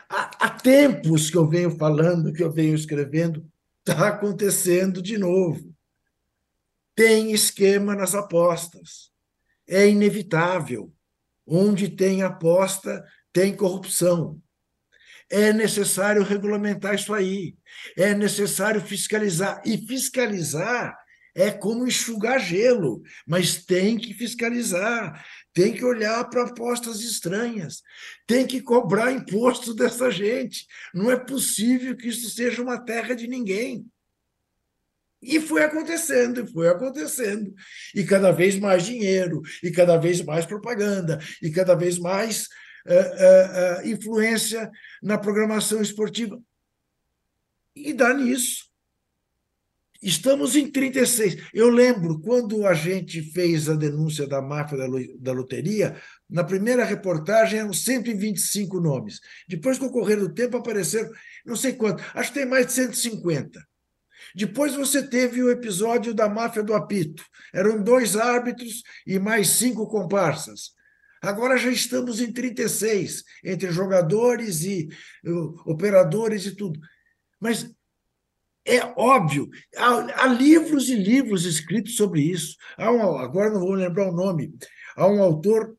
Há, há tempos que eu venho falando, que eu venho escrevendo, está acontecendo de novo. Tem esquema nas apostas. É inevitável. Onde tem aposta, tem corrupção. É necessário regulamentar isso aí. É necessário fiscalizar. E fiscalizar é como enxugar gelo, mas tem que fiscalizar, tem que olhar para apostas estranhas, tem que cobrar imposto dessa gente. Não é possível que isso seja uma terra de ninguém. E foi acontecendo, e foi acontecendo. E cada vez mais dinheiro, e cada vez mais propaganda, e cada vez mais uh, uh, influência na programação esportiva. E dá nisso. Estamos em 36. Eu lembro quando a gente fez a denúncia da máfia da loteria, na primeira reportagem eram 125 nomes. Depois, com o correr do tempo, apareceram não sei quanto, acho que tem mais de 150. Depois você teve o episódio da máfia do apito. Eram dois árbitros e mais cinco comparsas. Agora já estamos em 36, entre jogadores e uh, operadores e tudo. Mas é óbvio, há, há, livros e livros escritos sobre isso. Um, agora não vou lembrar o nome. Há um autor,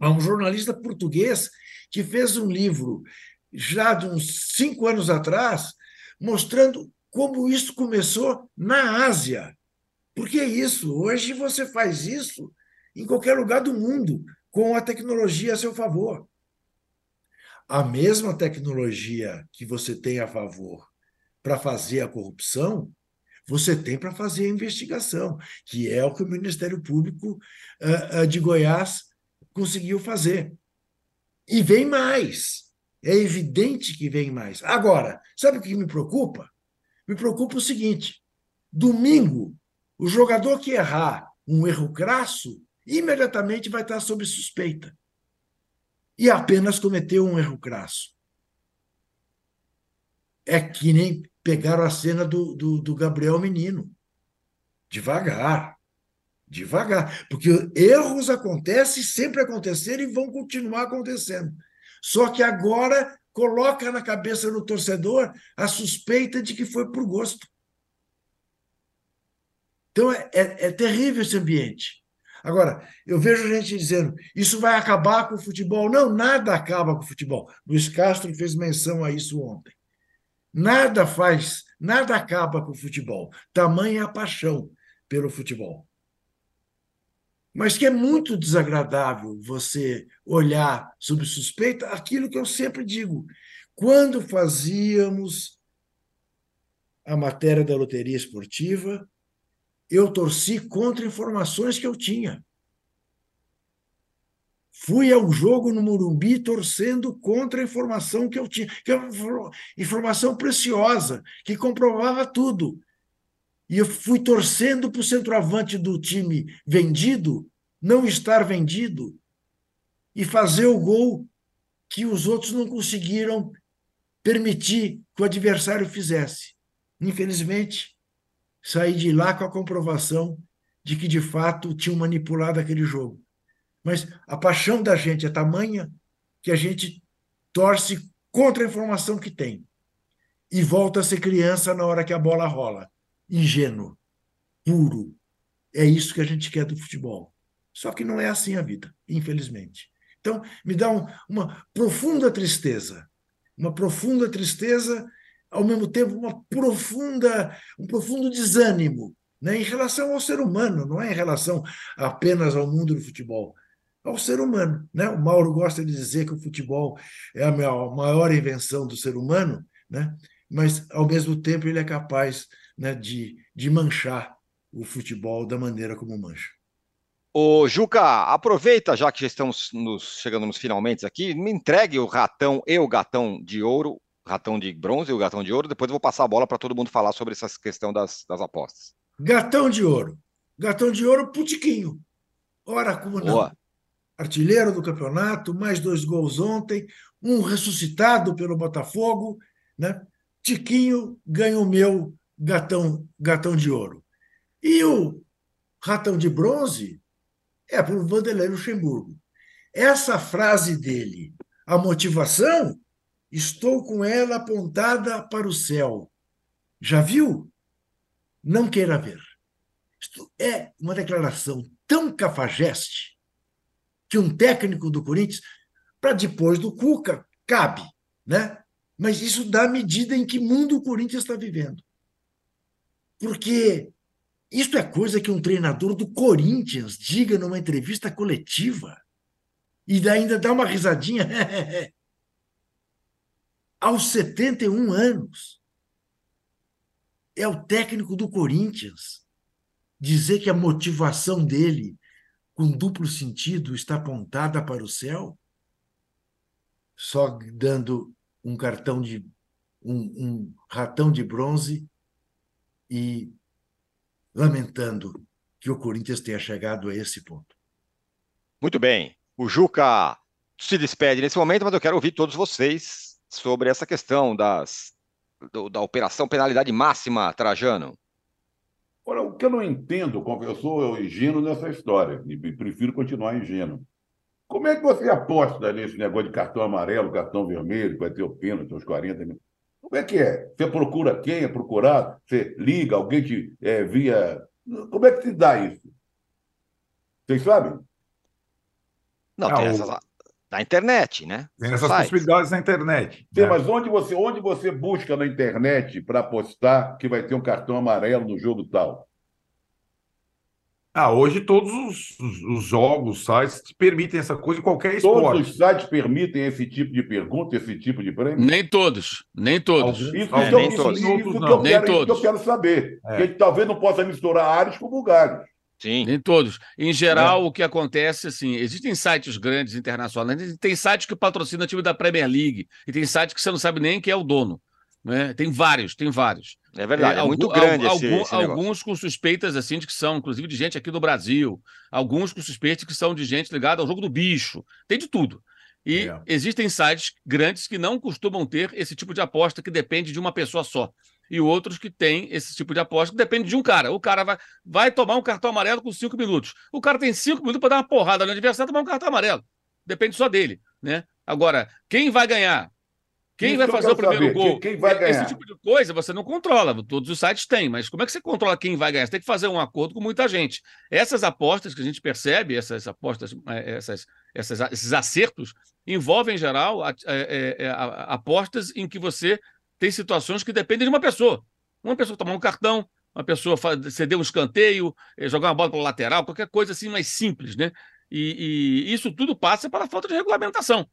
há um jornalista português que fez um livro já de uns cinco anos atrás, mostrando como isso começou na Ásia. Porque é isso, hoje você faz isso em qualquer lugar do mundo com a tecnologia a seu favor. A mesma tecnologia que você tem a favor para fazer a corrupção, você tem para fazer a investigação, que é o que o Ministério Público uh, uh, de Goiás conseguiu fazer. E vem mais. É evidente que vem mais. Agora, sabe o que me preocupa? Me preocupa o seguinte: domingo, o jogador que errar um erro crasso imediatamente vai estar sob suspeita. E apenas cometeu um erro crasso. É que nem pegaram a cena do, do, do Gabriel Menino. Devagar. Devagar. Porque erros acontecem, sempre aconteceram e vão continuar acontecendo. Só que agora coloca na cabeça do torcedor a suspeita de que foi por gosto. Então é, é, é terrível esse ambiente. Agora, eu vejo gente dizendo isso vai acabar com o futebol. Não, nada acaba com o futebol. Luiz Castro fez menção a isso ontem. Nada faz, nada acaba com o futebol. Tamanha a paixão pelo futebol. Mas que é muito desagradável você olhar sob suspeita aquilo que eu sempre digo. Quando fazíamos a matéria da loteria esportiva, eu torci contra informações que eu tinha. Fui ao jogo no Morumbi torcendo contra a informação que eu tinha, que é informação preciosa, que comprovava tudo. E eu fui torcendo para o centroavante do time vendido não estar vendido e fazer o gol que os outros não conseguiram permitir que o adversário fizesse. Infelizmente, saí de lá com a comprovação de que, de fato, tinham manipulado aquele jogo. Mas a paixão da gente é tamanha que a gente torce contra a informação que tem e volta a ser criança na hora que a bola rola. Ingênuo, puro. É isso que a gente quer do futebol. Só que não é assim a vida, infelizmente. Então, me dá um, uma profunda tristeza, uma profunda tristeza ao mesmo tempo uma profunda, um profundo desânimo né, em relação ao ser humano, não é em relação apenas ao mundo do futebol, ao ser humano. Né? O Mauro gosta de dizer que o futebol é a maior invenção do ser humano, né? mas, ao mesmo tempo, ele é capaz né, de, de manchar o futebol da maneira como mancha. Ô, Juca, aproveita, já que já estamos nos, chegando nos finalmente aqui, me entregue o ratão e o gatão de ouro ratão de bronze e o gatão de ouro. Depois eu vou passar a bola para todo mundo falar sobre essa questão das, das apostas. Gatão de ouro. Gatão de ouro, Putiquinho. Ora, como não? Boa. Artilheiro do campeonato, mais dois gols ontem, um ressuscitado pelo Botafogo, né? Tiquinho ganha o meu gatão, gatão de ouro. E o ratão de bronze é para o Vanderlei Luxemburgo. Essa frase dele, a motivação, Estou com ela apontada para o céu. Já viu? Não queira ver. Isto é uma declaração tão cafajeste que um técnico do Corinthians, para depois do Cuca, cabe, né? Mas isso dá medida em que mundo o Corinthians está vivendo. Porque isso é coisa que um treinador do Corinthians diga numa entrevista coletiva e ainda dá uma risadinha. aos 71 anos. É o técnico do Corinthians dizer que a motivação dele, com duplo sentido, está apontada para o céu, só dando um cartão de um, um ratão de bronze e lamentando que o Corinthians tenha chegado a esse ponto. Muito bem. O Juca se despede nesse momento, mas eu quero ouvir todos vocês sobre essa questão das, do, da operação penalidade máxima, Trajano. Olha, o que eu não entendo, eu sou ingênuo nessa história, e prefiro continuar ingênuo. Como é que você aposta nesse negócio de cartão amarelo, cartão vermelho, vai ter o pênalti, uns 40 mil? Como é que é? Você procura quem é procurado? Você liga, alguém te é, via. Como é que se dá isso? Vocês sabem? Não, tem essas, na internet, né? Tem essas possibilidades na internet. Sim, né? mas onde você, onde você busca na internet para apostar que vai ter um cartão amarelo no jogo tal? Ah, hoje todos os, os, os jogos, sites permitem essa coisa em qualquer esporte. Todos os sites permitem esse tipo de pergunta, esse tipo de prêmio? Nem todos, nem todos. Isso, é, isso, nem isso, todos. Isso, isso, não. que eu quero, que eu quero saber. É. Porque talvez não possa misturar áreas com lugares. Sim. Nem todos. Em geral, é. o que acontece, assim, existem sites grandes internacionais, tem sites que patrocinam o time da Premier League, e tem sites que você não sabe nem quem é o dono. Né? Tem vários, tem vários. É verdade, é, é muito grande algum, esse, esse Alguns com suspeitas, assim, de que são, inclusive, de gente aqui do Brasil. Alguns com suspeitas que são de gente ligada ao jogo do bicho. Tem de tudo. E é. existem sites grandes que não costumam ter esse tipo de aposta que depende de uma pessoa só e outros que têm esse tipo de aposta que depende de um cara. O cara vai, vai tomar um cartão amarelo com cinco minutos. O cara tem cinco minutos para dar uma porrada no adversário e tomar um cartão amarelo. Depende só dele, né? Agora, quem vai ganhar? Quem Isso vai fazer o primeiro saber, gol? quem- quem vai ganhar? Esse tipo de coisa você não controla. Todos os sites têm, mas como é que você controla quem vai ganhar? Você tem que fazer um acordo com muita gente. Essas apostas que a gente percebe, essas apostas, eh, essas, essas- esses acertos, envolvem, em geral, a- é, é, é, a- apostas em que você tem situações que dependem de uma pessoa. Uma pessoa tomar um cartão, uma pessoa ceder um escanteio, eh, jogar uma bola para lateral, qualquer coisa assim mais simples, né? E, e isso tudo passa pela falta de regulamentação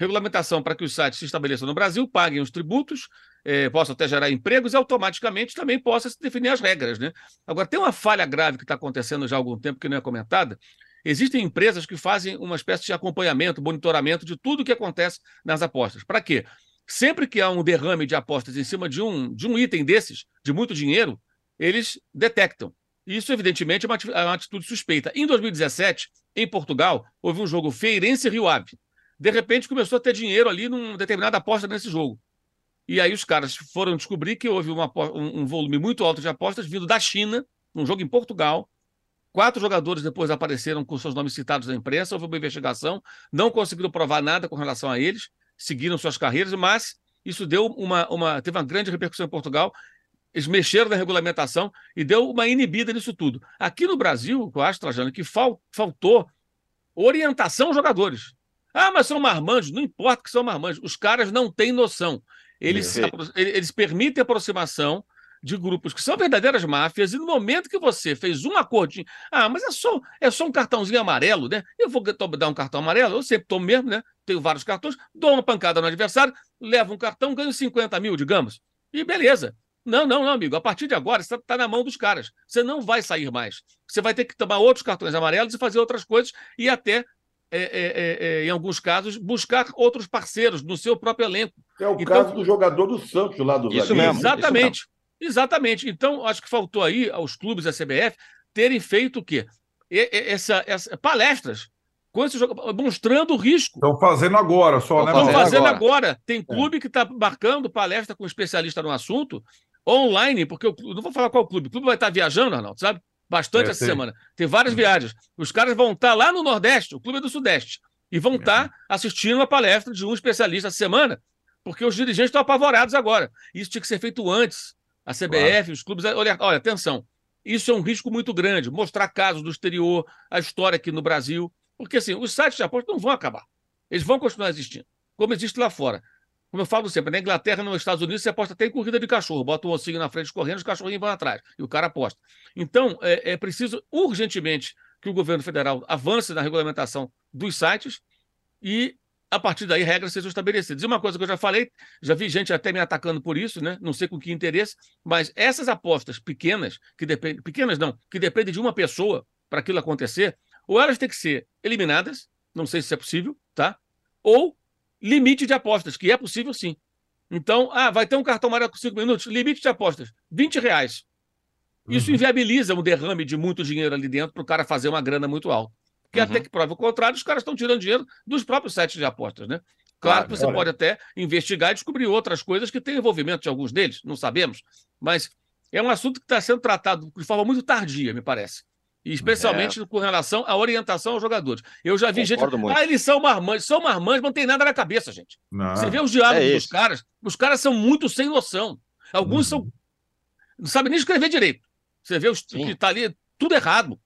regulamentação para que os sites se estabeleçam no Brasil, paguem os tributos, eh, possam até gerar empregos e automaticamente também possa se definir as regras. Né? Agora, tem uma falha grave que está acontecendo já há algum tempo que não é comentada. Existem empresas que fazem uma espécie de acompanhamento, monitoramento de tudo o que acontece nas apostas. Para quê? Sempre que há um derrame de apostas em cima de um, de um item desses, de muito dinheiro, eles detectam. Isso, evidentemente, é uma é uma atitude suspeita. Em 2017, em Portugal, houve um jogo Feirense-Rio Ave de repente começou a ter dinheiro ali numa determinada aposta nesse jogo. E aí os caras foram descobrir que houve uma um, um volume muito alto de apostas vindo da China, num jogo em Portugal. Quatro jogadores depois apareceram com seus nomes citados na imprensa, houve uma investigação, não conseguiram provar nada com relação a eles, seguiram suas carreiras, mas isso deu uma, uma teve uma grande repercussão em Portugal. Eles mexeram na regulamentação e deu uma inibida nisso tudo. Aqui no Brasil, o que eu acho, Trajano, que fal- faltou orientação aos jogadores. Ah, mas são marmanjos. Não importa que são marmanjos. Os caras não têm noção. Eles, eles permitem aproximação de grupos que são verdadeiras máfias, e no momento que você fez um acordinho, ah, mas é só, é só um cartãozinho amarelo, né? Eu vou dar um cartão amarelo, eu sempre tomo mesmo, né? Tenho vários cartões, dou uma pancada no adversário, levo um cartão, ganho 50 mil, digamos. E beleza. Não, não, não, amigo. A partir de agora, você está na mão dos caras. Você não vai sair mais. Você vai ter que tomar outros cartões amarelos e fazer outras coisas e até é, é, é, é, em alguns casos, buscar outros parceiros no seu próprio elenco. É o Então- caso do jogador do Santos lá do Isso zagueiro. mesmo. Exatamente. Exatamente. Então, acho que faltou aí aos clubes da CBF terem feito o quê? E- e- Essa, essa- palestras com esses joga- mostrando o risco. Estão fazendo agora só, né, Estão fazendo agora. agora. Tem clube que está marcando palestra com especialista no assunto online, porque eu não vou falar qual clube. O clube vai estar viajando, Arnaldo, sabe? Bastante É, essa sei. semana. Tem várias viagens. Os caras vão estar lá no Nordeste, o clube é do Sudeste, e vão estar assistindo uma palestra de um especialista essa semana, porque os dirigentes estão apavorados agora. Isso tinha que ser feito antes. A CBF, os clubes. Olha, olha, atenção. Isso é um risco muito grande. Mostrar casos do exterior, a história aqui no Brasil. Porque assim, os sites de aposta não vão acabar. Eles vão continuar existindo, como existe lá fora. Como eu falo sempre, na Inglaterra, nos Estados Unidos, você aposta até em corrida de cachorro. Bota o ossinho na frente correndo, os cachorrinhos vão atrás. E o cara aposta. Então, é, é preciso urgentemente que o governo federal avance na regulamentação dos sites e, a partir daí, regras sejam estabelecidas. E uma coisa que eu já falei, já vi gente até me atacando por isso, né? Não sei com que interesse, mas essas apostas pequenas, que dependem, pequenas não, que dependem de uma pessoa para aquilo acontecer, ou elas têm que ser eliminadas, não sei se isso é possível, tá? Ou limite de apostas, que é possível sim. Então, ah, vai ter um cartão amarelo com cinco minutos, limite de apostas, 20 reais. Isso Uhum. inviabiliza um derrame de muito dinheiro ali dentro para o cara fazer uma grana muito alta. Porque Uhum. até que prova o contrário, os caras estão tirando dinheiro dos próprios sites de apostas, né? Claro, que você olha. pode até investigar e descobrir outras coisas que têm envolvimento de alguns deles, não sabemos. Mas é um assunto que está sendo tratado de forma muito tardia, me parece. E especialmente com relação à orientação aos jogadores. Eu já vi Concordo gente. muito. Ah, eles são marmanjos. São marmanjos, mas não tem nada na cabeça, gente. Não. Você vê os diálogos é dos caras, os caras são muito sem noção. Alguns Uhum. são. Não sabem nem escrever direito. Você vê os Sim. que está ali, tudo errado.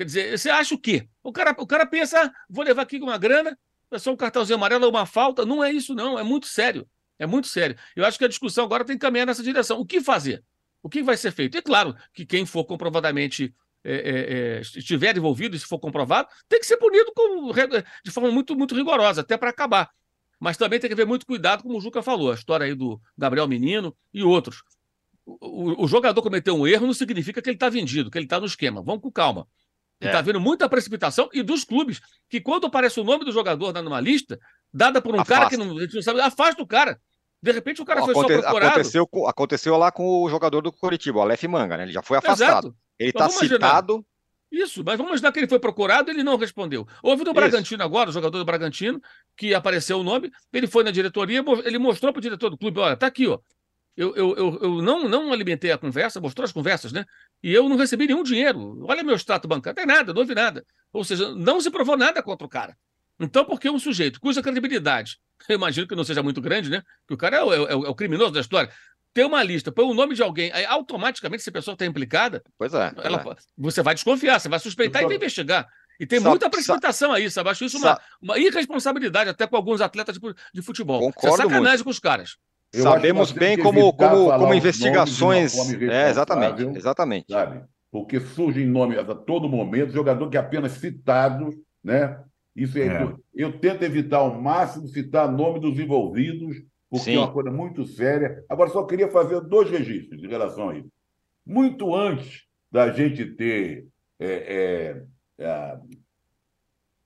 Quer dizer, você acha o quê? O cara, o cara pensa, ah, vou levar aqui uma grana, é só um cartãozinho amarelo ou uma falta. Não é isso, não. É muito sério. É muito sério. Eu acho que a discussão agora tem que caminhar nessa direção. O que fazer? O que vai ser feito? E claro que quem for comprovadamente é, é, é, estiver envolvido, se for comprovado, tem que ser punido com, de forma muito, muito rigorosa, até para acabar. Mas também tem que haver muito cuidado, como o Juca falou, a história aí do Gabriel Menino e outros. O, o- o jogador cometeu um erro não significa que ele está vendido, que ele está no esquema. Vamos com calma. E É. está havendo muita precipitação e dos clubes, que quando aparece o nome do jogador numa lista, dada por um cara Afasta. que não, a gente não sabe, afasta o cara. De repente o cara foi Aconte- só procurado. aconteceu, aconteceu lá com o jogador do Curitiba, o Aleph Manga, né? Ele já foi afastado. Exato. Ele está citado. Isso, mas vamos imaginar que ele foi procurado e ele não respondeu. Houve Isso. Bragantino agora, o jogador do Bragantino, que apareceu o nome, ele foi na diretoria, ele mostrou para o diretor do clube: olha, tá aqui, ó. Eu, eu, eu, eu não, não alimentei a conversa, mostrou as conversas, né? E eu não recebi nenhum dinheiro. Olha meu extrato bancário, não tem nada, não houve nada. Ou seja, não se provou nada contra o cara. Então, porque um sujeito cuja credibilidade eu imagino que não seja muito grande, né? Que o cara é o, é o, é o criminoso da história. Tem uma lista, põe o nome de alguém, aí automaticamente, se a pessoa está implicada, Pois é. ela- é. você vai desconfiar, você vai suspeitar Eu e só- vai investigar. E tem muita precipitação aí, sabe? Acho isso uma, uma irresponsabilidade até com alguns atletas de, de futebol. Concordo Isso é sacanagem com os caras. Eu Sabemos bem como, como, como investigações. É, exatamente, exatamente. sabe? Porque surgem nomes a todo momento, jogador que é apenas citado, né? Isso é, É. Eu, eu tento evitar ao máximo citar nome dos envolvidos, porque Sim. é uma coisa muito séria. Agora, só queria fazer dois registros em relação a isso. Muito antes da gente ter é, é, a,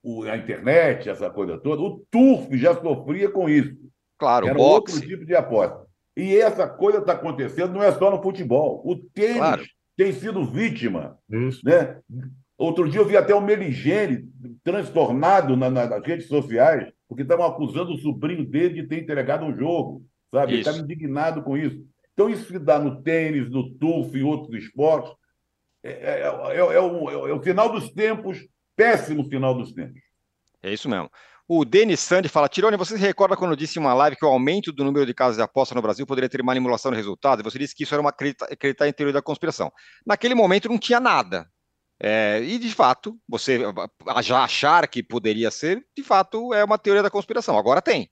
o- a internet, essa coisa toda, o TURF já sofria com isso. Claro, Era boxe. outro tipo de aposta. E essa coisa está acontecendo não é só no futebol. O tênis Claro. tem sido vítima. Isso. Né? Outro dia eu vi até o Meligene transtornado na- na- nas redes sociais, porque estavam acusando o sobrinho dele de ter entregado um jogo. Sabe? Ele estava indignado com isso. Então, isso se dá no tênis, no turf e outros esportes. É, é- é- é o, é o final dos tempos, péssimo final dos tempos. É isso mesmo. O Denis Sandi fala: Tirone, você se recorda quando eu disse em uma live que o aumento do número de casas de aposta no Brasil poderia ter manipulação de resultados? Você disse que isso era uma acredita- acreditar em teoria da conspiração. Naquele momento não tinha nada. É, e de fato, você já achar que poderia ser, de fato, é uma teoria da conspiração. Agora tem.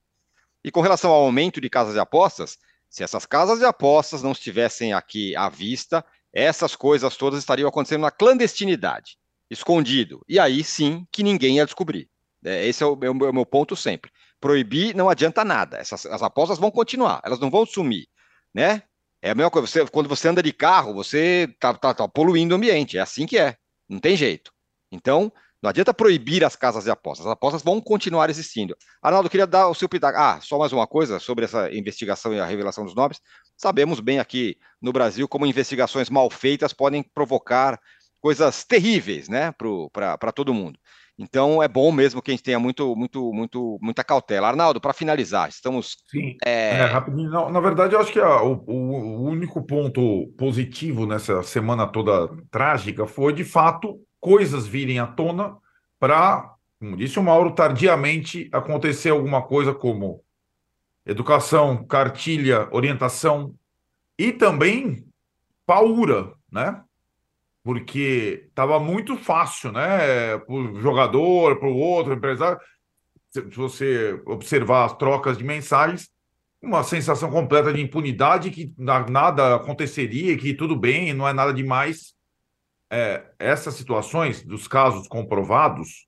E com relação ao aumento de casas de apostas, se essas casas de apostas não estivessem aqui à vista, essas coisas todas estariam acontecendo na clandestinidade, escondido. E aí sim que ninguém ia descobrir. É, esse é o, é é o meu ponto sempre. Proibir não adianta nada. Essas, as apostas vão continuar, elas não vão sumir, né? É a mesma coisa. Você- quando você anda de carro, você está tá, tá poluindo o ambiente. É assim que é. Não tem jeito. Então, não adianta proibir as casas de apostas. As apostas vão continuar existindo. Arnaldo, queria dar o seu pitaco. Ah, só mais uma coisa sobre essa investigação e a revelação dos nomes. Sabemos bem aqui no Brasil como investigações mal feitas podem provocar coisas terríveis, né, para todo mundo. Então é bom mesmo que a gente tenha muito, muito, muito, muita cautela. Arnaldo, para finalizar, estamos. Sim. é, É, rapidinho. Não, na verdade, eu acho que a- o, o- o único ponto positivo nessa semana toda trágica foi, de fato, coisas virem à tona para, como disse o Mauro, tardiamente acontecer alguma coisa como educação, cartilha, orientação e também paura, né? Porque estava muito fácil, né? Para o jogador, para o outro empresário. Se você observar as trocas de mensagens, uma sensação completa de impunidade, que na- nada aconteceria, que tudo bem, não é nada demais. É, essas situações dos casos comprovados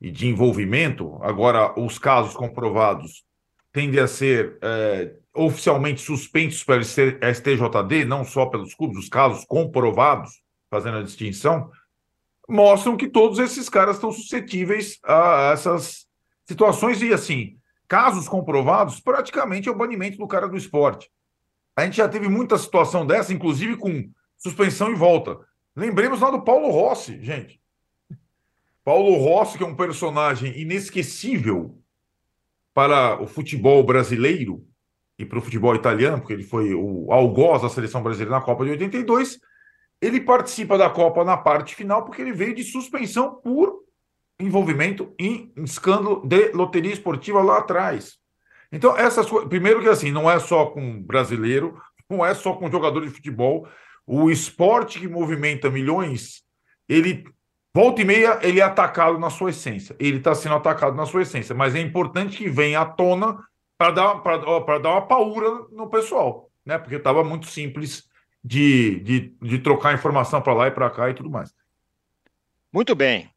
e de envolvimento, agora os casos comprovados tendem a ser é, oficialmente suspensos pela STJD, não só pelos clubes, os casos comprovados, fazendo a distinção, mostram que todos esses caras estão suscetíveis a essas situações e assim, casos comprovados, praticamente é o banimento do cara do esporte. A gente já teve muita situação dessa, inclusive com suspensão e volta. Lembremos lá do Paulo Rossi, gente. Paulo Rossi, que é um personagem inesquecível para o futebol brasileiro e para o futebol italiano, porque ele foi o algoz da seleção brasileira na Copa de 82. Ele participa da Copa na parte final porque ele veio de suspensão por envolvimento em escândalo de loteria esportiva lá atrás. Então, essas coisas. Primeiro que assim, não é só com brasileiro, não é só com jogador de futebol. O esporte que movimenta milhões, ele volta e meia, ele é atacado na sua essência. Ele está sendo atacado na sua essência, mas é importante que venha à tona para dar, dar uma paura no pessoal, né? Porque estava muito simples de, de, de trocar informação para lá e para cá e tudo mais. Muito bem.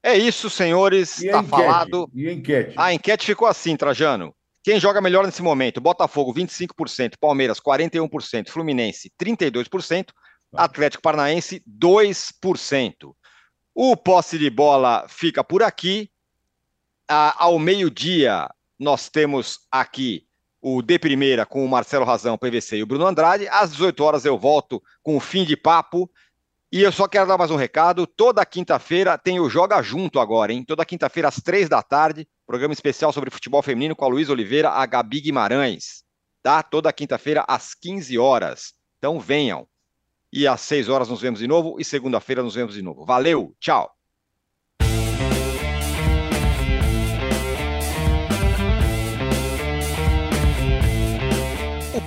É isso, senhores. A Está falado. E a enquete? A enquete ficou assim, Trajano. Quem joga melhor nesse momento? Botafogo, 25%, Palmeiras, 41%, Fluminense, 32%, Atlético Paranaense, 2%. O posse de bola fica por aqui. Ah, ao meio-dia, nós temos aqui o De Primeira com o Marcelo Razão, PVC e o Bruno Andrade. Às 18 horas eu volto com o fim de papo. E eu só quero dar mais um recado. Toda quinta-feira tem o Joga Junto agora, hein? Toda quinta-feira às três da tarde, programa especial sobre futebol feminino com a Luiz Oliveira, a Gabi Guimarães. Tá? Toda quinta-feira às 15 horas. Então venham. E às 6 horas nos vemos de novo e segunda-feira nos vemos de novo. Valeu, tchau.